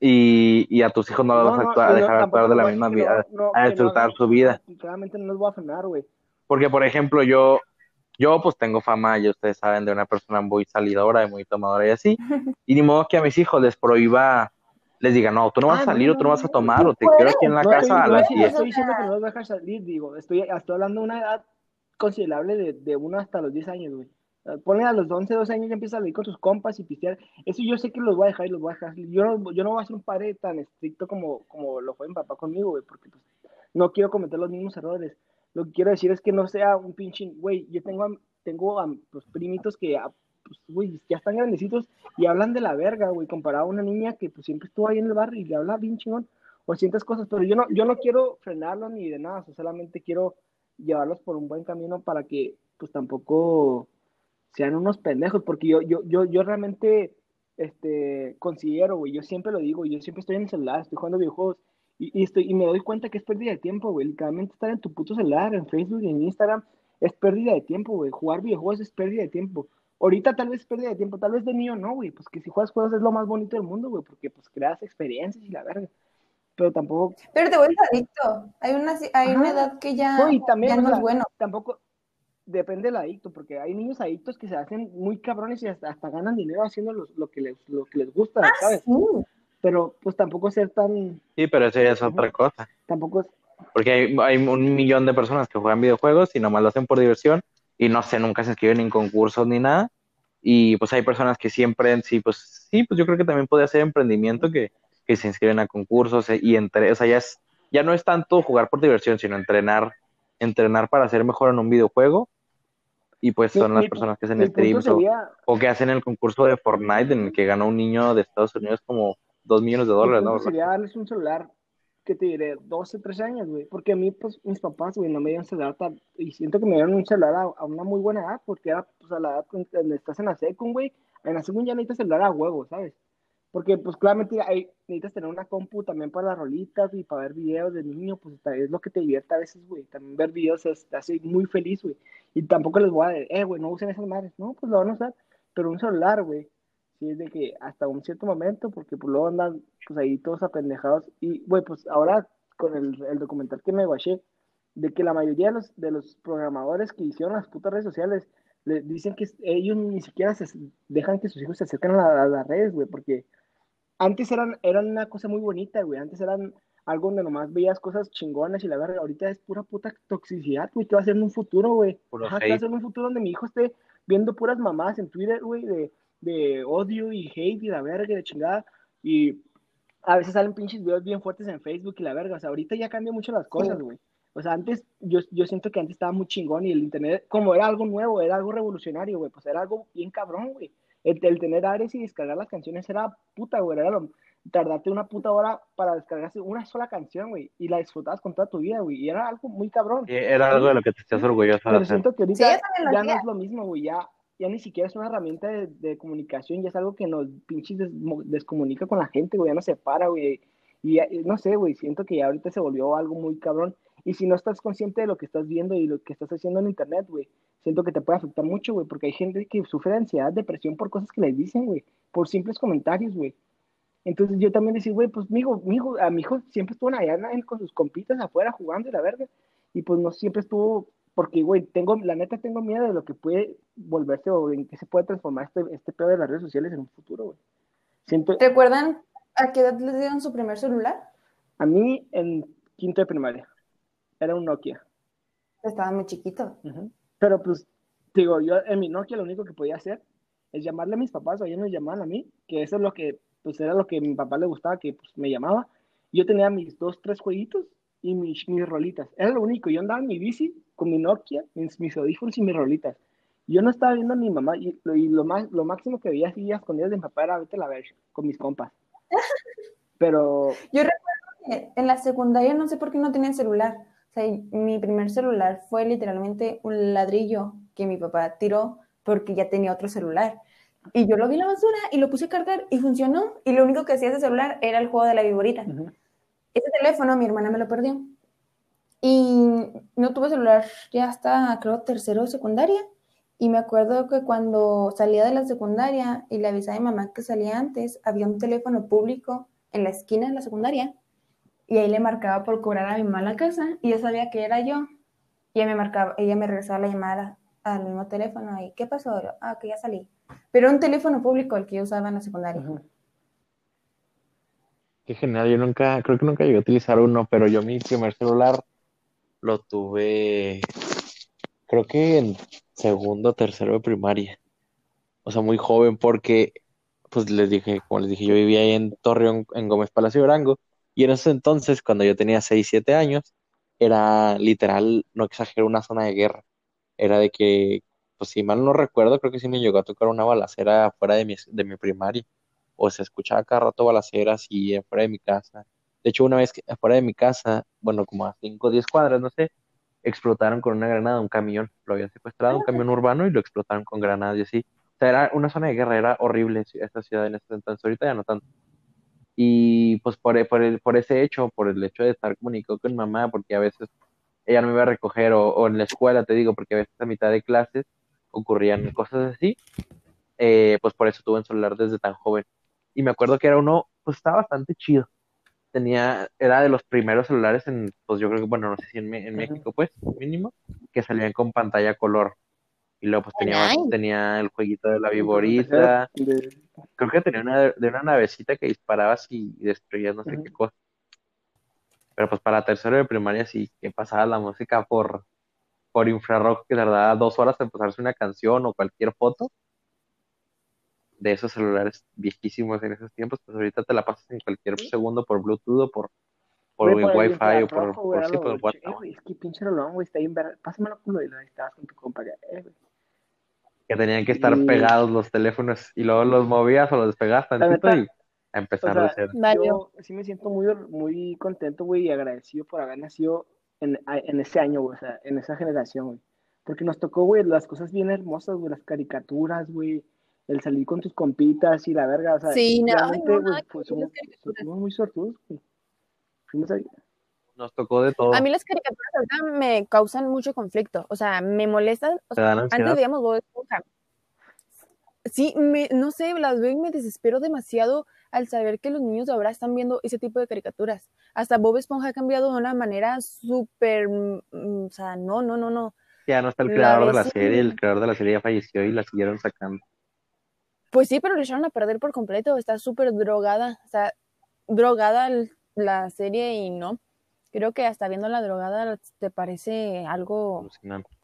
y, y a tus hijos no los vas a, y no, dejar actuar de la misma vida, no- no, a no disfrutar su vida. Claramente no les voy a frenar, güey. Porque, por ejemplo, yo, yo pues tengo fama, ya ustedes saben, de una persona muy salidora y muy tomadora y así. Y ni modo que a mis hijos les prohíba, les diga, no, tú no vas Ah, a salir no, o tú no vas a no, tomar no o te quiero aquí en la No casa a no las estoy- no 10. estoy diciendo que no los voy a dejar salir, digo, estoy, estoy hablando de una edad considerable de, de uno hasta los 10 años, güey. Eh, Ponle a los 11, 12 años ya empiezas a salir con tus compas y pistear. Eso yo sé que los voy a dejar y los voy a dejar. Yo no, yo no voy a ser un padre tan estricto como, como lo fue mi papá conmigo, güey, porque pues, no quiero cometer los mismos errores. Lo que quiero decir es que no sea un pinche, güey, yo tengo, am- tengo am, pues, primitos que, ah, pues, güey, ya están grandecitos y hablan de la verga, güey, comparado a una niña que pues siempre estuvo ahí en el barrio y le habla bien chingón. o ciertas cosas, pero yo no, yo no quiero frenarlos ni de nada, solamente quiero llevarlos por un buen camino para que pues tampoco sean unos pendejos, porque yo, yo, yo, yo realmente este, considero, güey, yo siempre lo digo, yo siempre estoy en el celular, estoy jugando videojuegos y, y, estoy, y me doy cuenta que es pérdida de tiempo, güey, literalmente estar en tu puto celular, en Facebook, en Instagram, es pérdida de tiempo, güey, jugar videojuegos es pérdida de tiempo. Ahorita tal vez es pérdida de tiempo, tal vez de niño no, güey, pues que si juegas juegos es lo más bonito del mundo, güey, porque pues creas experiencias y la verga. Pero tampoco. Pero te vuelves adicto. Hay una, hay una edad que ya, No, y también, ya o no sea, es bueno. Tampoco depende del adicto, porque hay niños adictos que se hacen muy cabrones y hasta, hasta ganan dinero haciendo lo, lo que les, lo que les gusta, ¿sabes? Sí. Pero pues tampoco ser tan, Sí, pero eso ya es otra cosa. tampoco es, Porque hay, hay un millón de personas que juegan videojuegos y nomás lo hacen por diversión y no sé, nunca se inscriben en concursos ni nada. Y pues hay personas que siempre, sí, pues sí, pues yo creo que también puede ser emprendimiento que, que se inscriben a concursos eh, y entre, o sea, ya es, ya no es tanto jugar por diversión, sino entrenar, entrenar para ser mejor en un videojuego. Y pues son las mi personas que hacen streams o, sería, o que hacen el concurso de Fortnite en el que ganó un niño de Estados Unidos como dos millones de dólares, ¿no? sería darles un celular que te diré 12, 13 años, güey, porque a mí, pues, mis papás, güey, no me dieron celular tan- y siento que me dieron un celular a, a una muy buena edad, porque era, pues, a la edad donde estás en la secund, güey, en la secund ya necesitas celular a huevo, ¿sabes? Porque, pues, claramente hay, necesitas tener una compu también para las rolitas y para ver videos de niño, pues, es lo que te divierte a veces, güey, también ver videos es- te hace muy feliz, güey, y tampoco les voy a decir, eh, güey, no usen esas madres, no, pues, lo van a usar, pero un celular, güey, sí es de que hasta un cierto momento, porque pues luego andan pues ahí todos apendejados. Y, güey, pues ahora con el, el documental que me guaché, de que la mayoría de los, de los programadores que hicieron las putas redes sociales, le dicen que ellos ni siquiera se dejan que sus hijos se acerquen a, a las redes, güey, porque antes eran, eran una cosa muy bonita, güey, antes eran algo donde nomás veías cosas chingonas y la verga, ahorita es pura puta toxicidad, güey, ¿qué va a ser en un futuro, güey? Ajá, ¿qué va a ser en un futuro donde mi hijo esté viendo puras mamás en Twitter, güey, de, de odio y hate y la verga y de chingada. Y a veces salen pinches videos bien fuertes en Facebook y la verga. O sea, ahorita ya cambian mucho las cosas, güey. O sea, antes, yo, yo siento que antes estaba muy chingón y el internet, como era algo nuevo, era algo revolucionario, güey, pues era algo bien cabrón, güey. El, el tener Ares y descargar las canciones era puta, güey. Era lo, tardarte una puta hora para descargarse una sola canción, güey. Y la disfrutabas con toda tu vida, güey. Y era algo muy cabrón. Y era algo de lo que te estás orgulloso de Pero hacer. siento que Sí, ahorita lo ya no es lo mismo, güey. Ya, ya ni siquiera es una herramienta de, de comunicación, ya es algo que nos pinches desmo- descomunica con la gente, güey. Ya nos separa, güey. Y ya- no sé, güey. Siento que ya ahorita se volvió algo muy cabrón. Y si no estás consciente de lo que estás viendo y lo que estás haciendo en internet, güey, siento que te puede afectar mucho, güey. Porque hay gente que sufre de ansiedad, depresión por cosas que les dicen, güey. Por simples comentarios, güey. Entonces yo también decía, güey, pues mi hijo, mi hijo, a mi hijo siempre estuvo allá con sus compitas afuera jugando y la verga. Y pues no siempre estuvo, porque, güey, tengo, la neta tengo miedo de lo que puede volverse o en qué se puede transformar este, este pedo de las redes sociales en un futuro, güey. Siento, ¿Recuerdan a qué edad les dieron su primer celular? a mí en quinto de primaria, era un Nokia. Estaban muy chiquitos. Ujú. Pero pues, digo, yo en mi Nokia lo único que podía hacer es llamarle a mis papás, o ellos me llamaban a mí, que eso es lo que, pues era lo que a mi papá le gustaba, que pues me llamaba. Yo tenía mis dos, tres jueguitos y mis, mis rolitas. Era lo único. Yo andaba en mi bici con mi Nokia, mis, mis audífonos y mis rolitas. Yo no estaba viendo a mi mamá y lo, y lo, más, lo máximo que veía así escondidas de mi papá era vete a la ver con mis compas. Pero Yo recuerdo que en la secundaria no sé por qué no tenía celular. O sea, mi primer celular fue literalmente un ladrillo que mi papá tiró porque ya tenía otro celular. Y yo lo vi en la basura y lo puse a cargar y funcionó. Y lo único que hacía ese celular era el juego de la viborita. Ese teléfono mi hermana me lo perdió. Y no tuve celular ya hasta, creo, tercero de secundaria. Y me acuerdo que cuando salía de la secundaria y le avisé a mi mamá que salía antes, había un teléfono público en la esquina de la secundaria. Y ahí le marcaba por cobrar a mi mamá la casa y yo sabía que era yo. Y ella me marcaba, ella me regresaba la llamada al mismo teléfono y ¿qué pasó? Ah, que ya salí. Pero un teléfono público el que yo usaba en la secundaria. ujú. Qué genial, yo nunca, creo que nunca llegué a utilizar uno, pero yo mi primer celular lo tuve, creo que en segundo, tercero de primaria. O sea, muy joven porque, pues les dije, como les dije, yo vivía ahí en Torreón, en Gómez Palacio Durango, y en ese entonces, cuando yo tenía 6, 7 años, era literal, no exagero, una zona de guerra. Era de que, pues si mal no recuerdo, creo que sí me llegó a tocar una balacera fuera de mi, de mi primaria o se escuchaba cada rato balaceras y afuera de mi casa. De hecho, una vez que afuera de mi casa, bueno, como a 5 o 10 cuadras, no sé, explotaron con una granada un camión. Lo habían secuestrado, un camión urbano, y lo explotaron con granadas y así. O sea, era una zona de guerra, era horrible esta ciudad en ese entonces. Ahorita ya no tanto. Y pues por, por, el, por ese hecho, por el hecho de estar comunicado con mamá, porque a veces ella no me iba a recoger, o, o en la escuela, te digo, porque a veces a mitad de clases ocurrían cosas así, eh, pues por eso tuve un celular desde tan joven. Y me acuerdo que era uno, pues estaba bastante chido. Tenía, era de los primeros celulares en, pues yo creo que, bueno, no sé si en, en México, pues, mínimo, que salían con pantalla color. Y luego pues tenía, Ay. tenía el jueguito de la viborita. Creo que tenía una de, una navecita que disparabas y destruías no sé qué cosa. Pero pues para tercero de primaria sí, que pasaba la música por, por infrarrojo que tardaba dos horas en pasarse una canción o cualquier foto. De esos celulares viejísimos en esos tiempos, pues ahorita te la pasas en cualquier segundo por Bluetooth o por, por Güey, Wi-Fi o por, güey, por, sí, por. WhatsApp. Eh, güey, es que pinche rolón, güey, está bien verga. Pásamelo culo y lo estabas con tu compa. eh, güey. Que tenían que estar pegados los teléfonos y luego los movías o los despegabas tantito y a empezar o de sea. Valió. Yo sí me siento muy, muy contento, güey, y agradecido por haber nacido en, en ese año, güey, o sea, en esa generación, güey. Porque nos tocó, güey, las cosas bien hermosas, güey, las caricaturas, güey, el salir con tus compitas y la verga, o sea, Sí, no, no, fue- ver somos, somos muy sortudos, güey. Fuimos ahí. Nos tocó de todo. A mí las caricaturas ahorita me causan mucho conflicto, o sea, me molestan, o sea, antes veíamos Bob. Sí, me, no sé, las veo y me desespero demasiado al saber que los niños de ahora están viendo ese tipo de caricaturas. Hasta Bob Esponja ha cambiado de una manera súper, mm, o sea, no, no, no, no. Ya no está el La creador de la serie, el creador de la serie ya falleció y la siguieron sacando. Pues sí, pero le echaron a perder por completo, está súper drogada, o sea, drogada la serie y no. Creo que hasta viendo la drogada te parece algo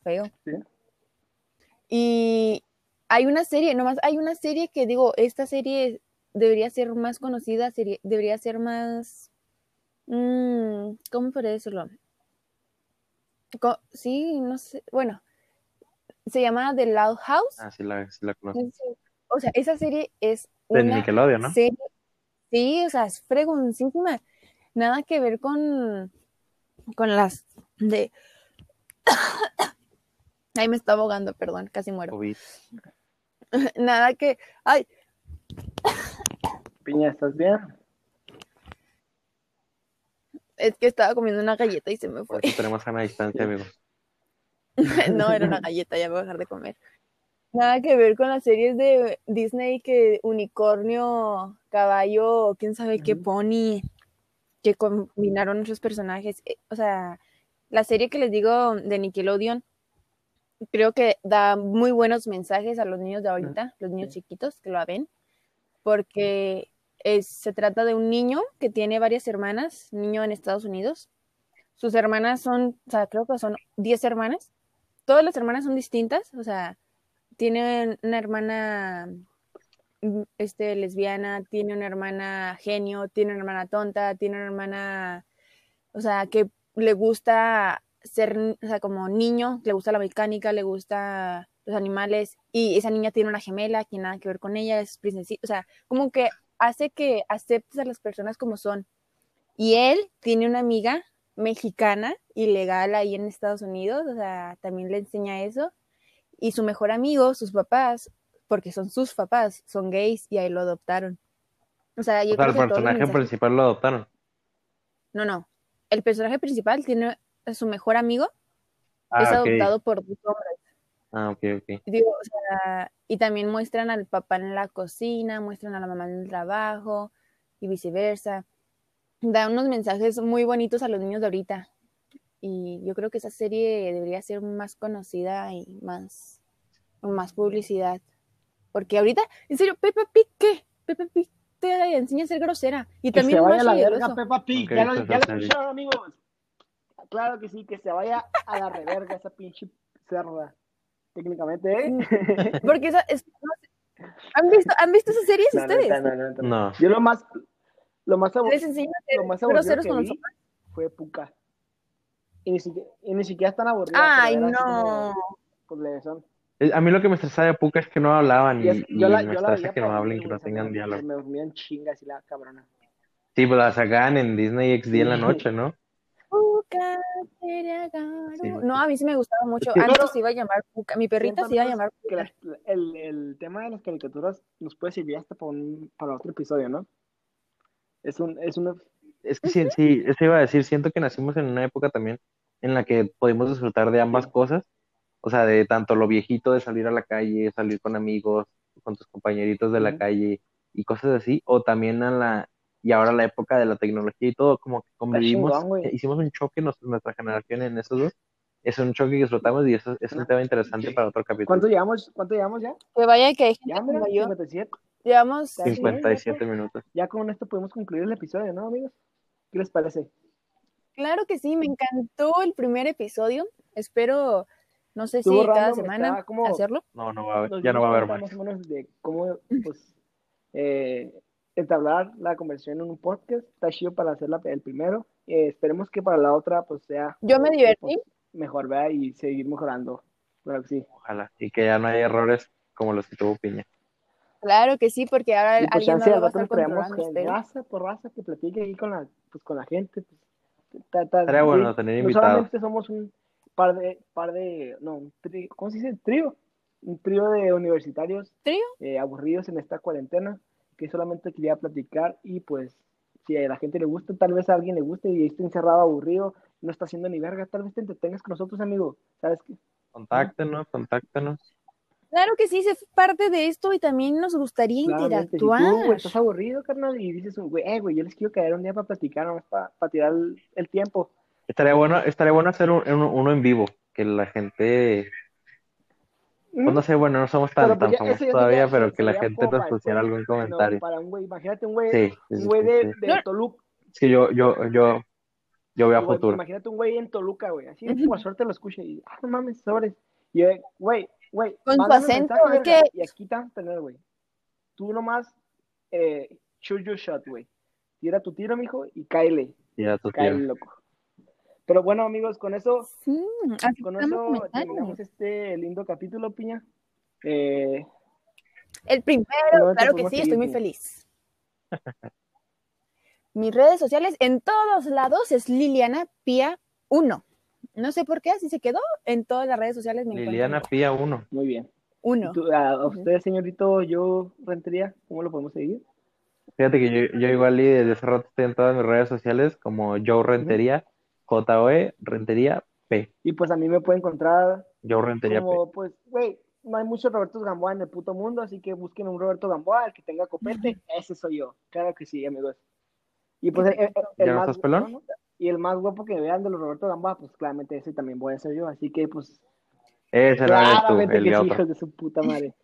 feo. Sí. Y hay una serie, nomás hay una serie que digo, esta serie debería ser más conocida, serie- debería ser más, mm, ¿cómo podría decirlo? Co- sí, no sé, bueno, se llama The Loud House. Ah, sí la, sí la conozco. O sea, esa serie es De una Nickelodeon, ¿no? serie, sí, o sea, es fregoncísima. Nada que ver con, con las de... Ay, me está ahogando, perdón, casi muero. COVID. Nada que... Ay, Piña, ¿estás bien? es que estaba comiendo una galleta y se me fue. tenemos sana distancia, amigos. No, era una galleta, ya me voy a dejar de comer. Nada que ver con las series de Disney que unicornio, caballo, quién sabe qué pony, que combinaron esos personajes. Eh, O sea, la serie que les digo de Nickelodeon, creo que da muy buenos mensajes a los niños de ahorita, los niños chiquitos que lo ven, porque es- se trata de un niño que tiene varias hermanas, niño en Estados Unidos. Sus hermanas son, o sea, creo que son 10 hermanas. Todas las hermanas son distintas, o sea, tiene una hermana mm, este, lesbiana, tiene una hermana genio, tiene una hermana tonta, tiene una hermana, o sea, que le gusta ser, o sea, como niño, le gusta la mecánica, le gusta los animales, y esa niña tiene una gemela que nada que ver con ella, es princesita, o sea, como que hace que aceptes a las personas como son. Y él tiene una amiga mexicana, ilegal ahí en Estados Unidos, o sea, también le enseña eso. Y su mejor amigo, sus papás, porque son sus papás, son gays y ahí lo adoptaron. O sea, yo O sea, creo el que personaje principal lo adoptaron. No, no. El personaje principal tiene su mejor amigo, es Ah, ok. adoptado por dos hombres. Ah, ok, ok. Digo, o sea, y también muestran al papá en la cocina, muestran a la mamá en el trabajo y viceversa. Da unos mensajes muy bonitos a los niños de ahorita. Y yo creo que esa serie debería ser más conocida y más, con más publicidad. Porque ahorita, en serio, Peppa Pig, ¿qué? Peppa Pig te enseña a ser grosera. Y Que también se vaya a la verga. Peppa Pig. Ya lo, ya escucharon, amigos. Claro que sí, que se vaya a la reverga esa pinche cerda. Técnicamente, ¿eh? Porque esa es- no sé, ¿han, visto, ¿Han visto esas series No, ustedes? no, no, no, no. No. Yo lo más, lo más, abu- Les enseñan a ser lo más aburrido que vi fue Puka. Y ni siquiera, y ni siquiera están aburridos. Ay, no. Pues le son. Eh, A mí lo que me estresaba de Puka es que no hablaban y, Y es- y yo la, me yo estresa que no hablen, que no tengan diálogo. Me dormían chingas y la cabrona. Sí, pues la sacaban en Disney XD en la noche, ¿no? Puka. Sí. No, a mí sí me gustaba mucho. Que- Antes Pero- se iba a llamar Puka. Mi perrita se iba a llamar Puka. las- el, el tema de las caricaturas nos puede servir hasta para, un, para otro episodio, ¿no? Es un, es una, Es que sí, sí, eso iba a decir, siento que nacimos en una época también en la que pudimos disfrutar de ambas Sí. cosas, o sea, de tanto lo viejito de salir a la calle, salir con amigos, con tus compañeritos de la calle y cosas así, o también a la, y ahora la época de la tecnología y todo, como que convivimos, chingón, eh, hicimos un choque nos- nuestra generación en esos dos, es un choque que disfrutamos y eso es un tema interesante para otro capítulo. ¿Cuánto llevamos, ¿Cuánto llevamos ya? Que vaya que hay gente Ya, mira, como yo. 57. Llevamos Casi. 57 minutos. Ya con esto podemos concluir el episodio, ¿no, amigos? ¿Qué les parece? Claro que sí, me encantó el primer episodio. Espero, no sé si cada semana como- hacerlo. No, no va a haber, ya no va a haber más. Más o menos de cómo, pues, eh, entablar la conversión en un podcast. Está chido para hacer la- el primero. Eh, esperemos que para la otra, pues, sea Yo me divertí. pues, mejor, ¿verdad? Y seguir mejorando. Claro que sí. Ojalá, y que ya no haya errores como los que tuvo Piña. Claro que sí, porque ahora pues alguien no lo va a estar controlando. raza por raza que platique ahí con la, pues, con la gente. Pues, ta- ta- Estaría bueno sí, tener no invitados. solamente somos un par de, par de, no, un tri- ¿cómo se dice? Trío. Un trío de universitarios ¿Trío? eh, aburridos en esta cuarentena que solamente quería platicar y pues si a la gente le gusta, tal vez a alguien le guste y esté encerrado aburrido, no está haciendo ni verga, tal vez te entretengas con nosotros, amigo. ¿Sabes qué? Contáctenos, contáctenos. Claro que sí, sé parte de esto y también nos gustaría Claramente, si interactuar. tú, güey, estás aburrido, carnal, y dices, güey, eh, güey, yo les quiero caer un día para platicar, nomás para, para tirar el, el tiempo. Estaría bueno, estaría bueno hacer un- uno, uno en vivo, que la gente, pues no sé, bueno, no somos tan, Pero, pues, tan ya- famosos ya todavía, sería- pero que la gente nos pusiera algún comentario. Para un güey, imagínate un güey, Sí, sí, un sí, güey sí, de, sí. de No. Toluca. Es que yo, yo, yo, yo veo a futuro. Imagínate un güey en Toluca, güey, así Ujú. por suerte lo escuche y, ah, no mames, sobres. Y, eh, güey, güey, Con tu acento, mensaje, es verga, que- Y aquí te vas a tener, güey. Tú nomás, eh, shoot your shot, güey. Tira tu tiro, mijo, y cáele, Ya tu cáele, tío. loco. Pero bueno, amigos, con eso, Sí, con eso terminamos este lindo capítulo, Piña. Eh, El primero, claro que sí, seguir, estoy muy feliz. Mis redes sociales en todos lados es Liliana Pía 1. No sé por qué, así se quedó. En todas las redes sociales me Liliana encuentran Pía 1. muy bien. uno. Tú, a, a usted, señorito, yo rentería, ¿cómo lo podemos seguir? Fíjate que yo, yo igual y desde hace rato estoy en todas mis redes sociales como Joe Rentería, J-O-E, Rentería, P. Y pues a mí me puede encontrar Joe Rentería, P. como, pues, güey, no hay muchos Robertos Gamboa en el puto mundo, así que busquen un Roberto Gamboa, el que tenga copete, ese soy yo. Claro que sí, amigos. Y pues el, el- el ¿Ya no más, estás pelón? ¿no? y el más guapo que vean de los Roberto Gamboa, pues claramente ese también voy a ser yo, así que pues Ese eres tú, claramente el que sí, hijos de su puta madre.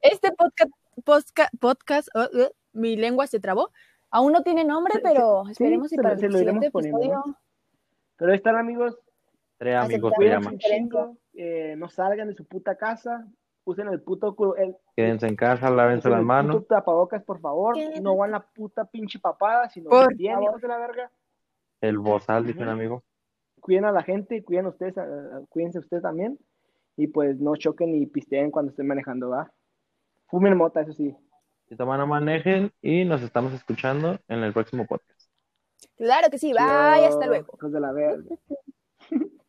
Este podcast, podcast uh, uh, mi lengua se trabó. Aún no tiene nombre, pero esperemos sí, y para el siguiente poniendo, ¿no? Pero ahí están, amigos, Tres amigos se Aceptamos. llama. cuídense un chingo, eh, no salgan de su puta casa, usen el puto, el, Quédense en casa, lávense las manos. puto tapabocas, por favor, no van la puta pinche papada, sino Por bien, favor. hijos de la verga. El bozal, dice un amigo. cuiden a la gente, cuiden ustedes, a- a- cuídense ustedes también. Y pues no choquen ni pisteen cuando estén manejando, ¿va? Fumen mota, eso sí. Toman, no manejen y nos estamos escuchando en el próximo podcast. Claro que sí, bye, hasta luego. Hijos de la verga.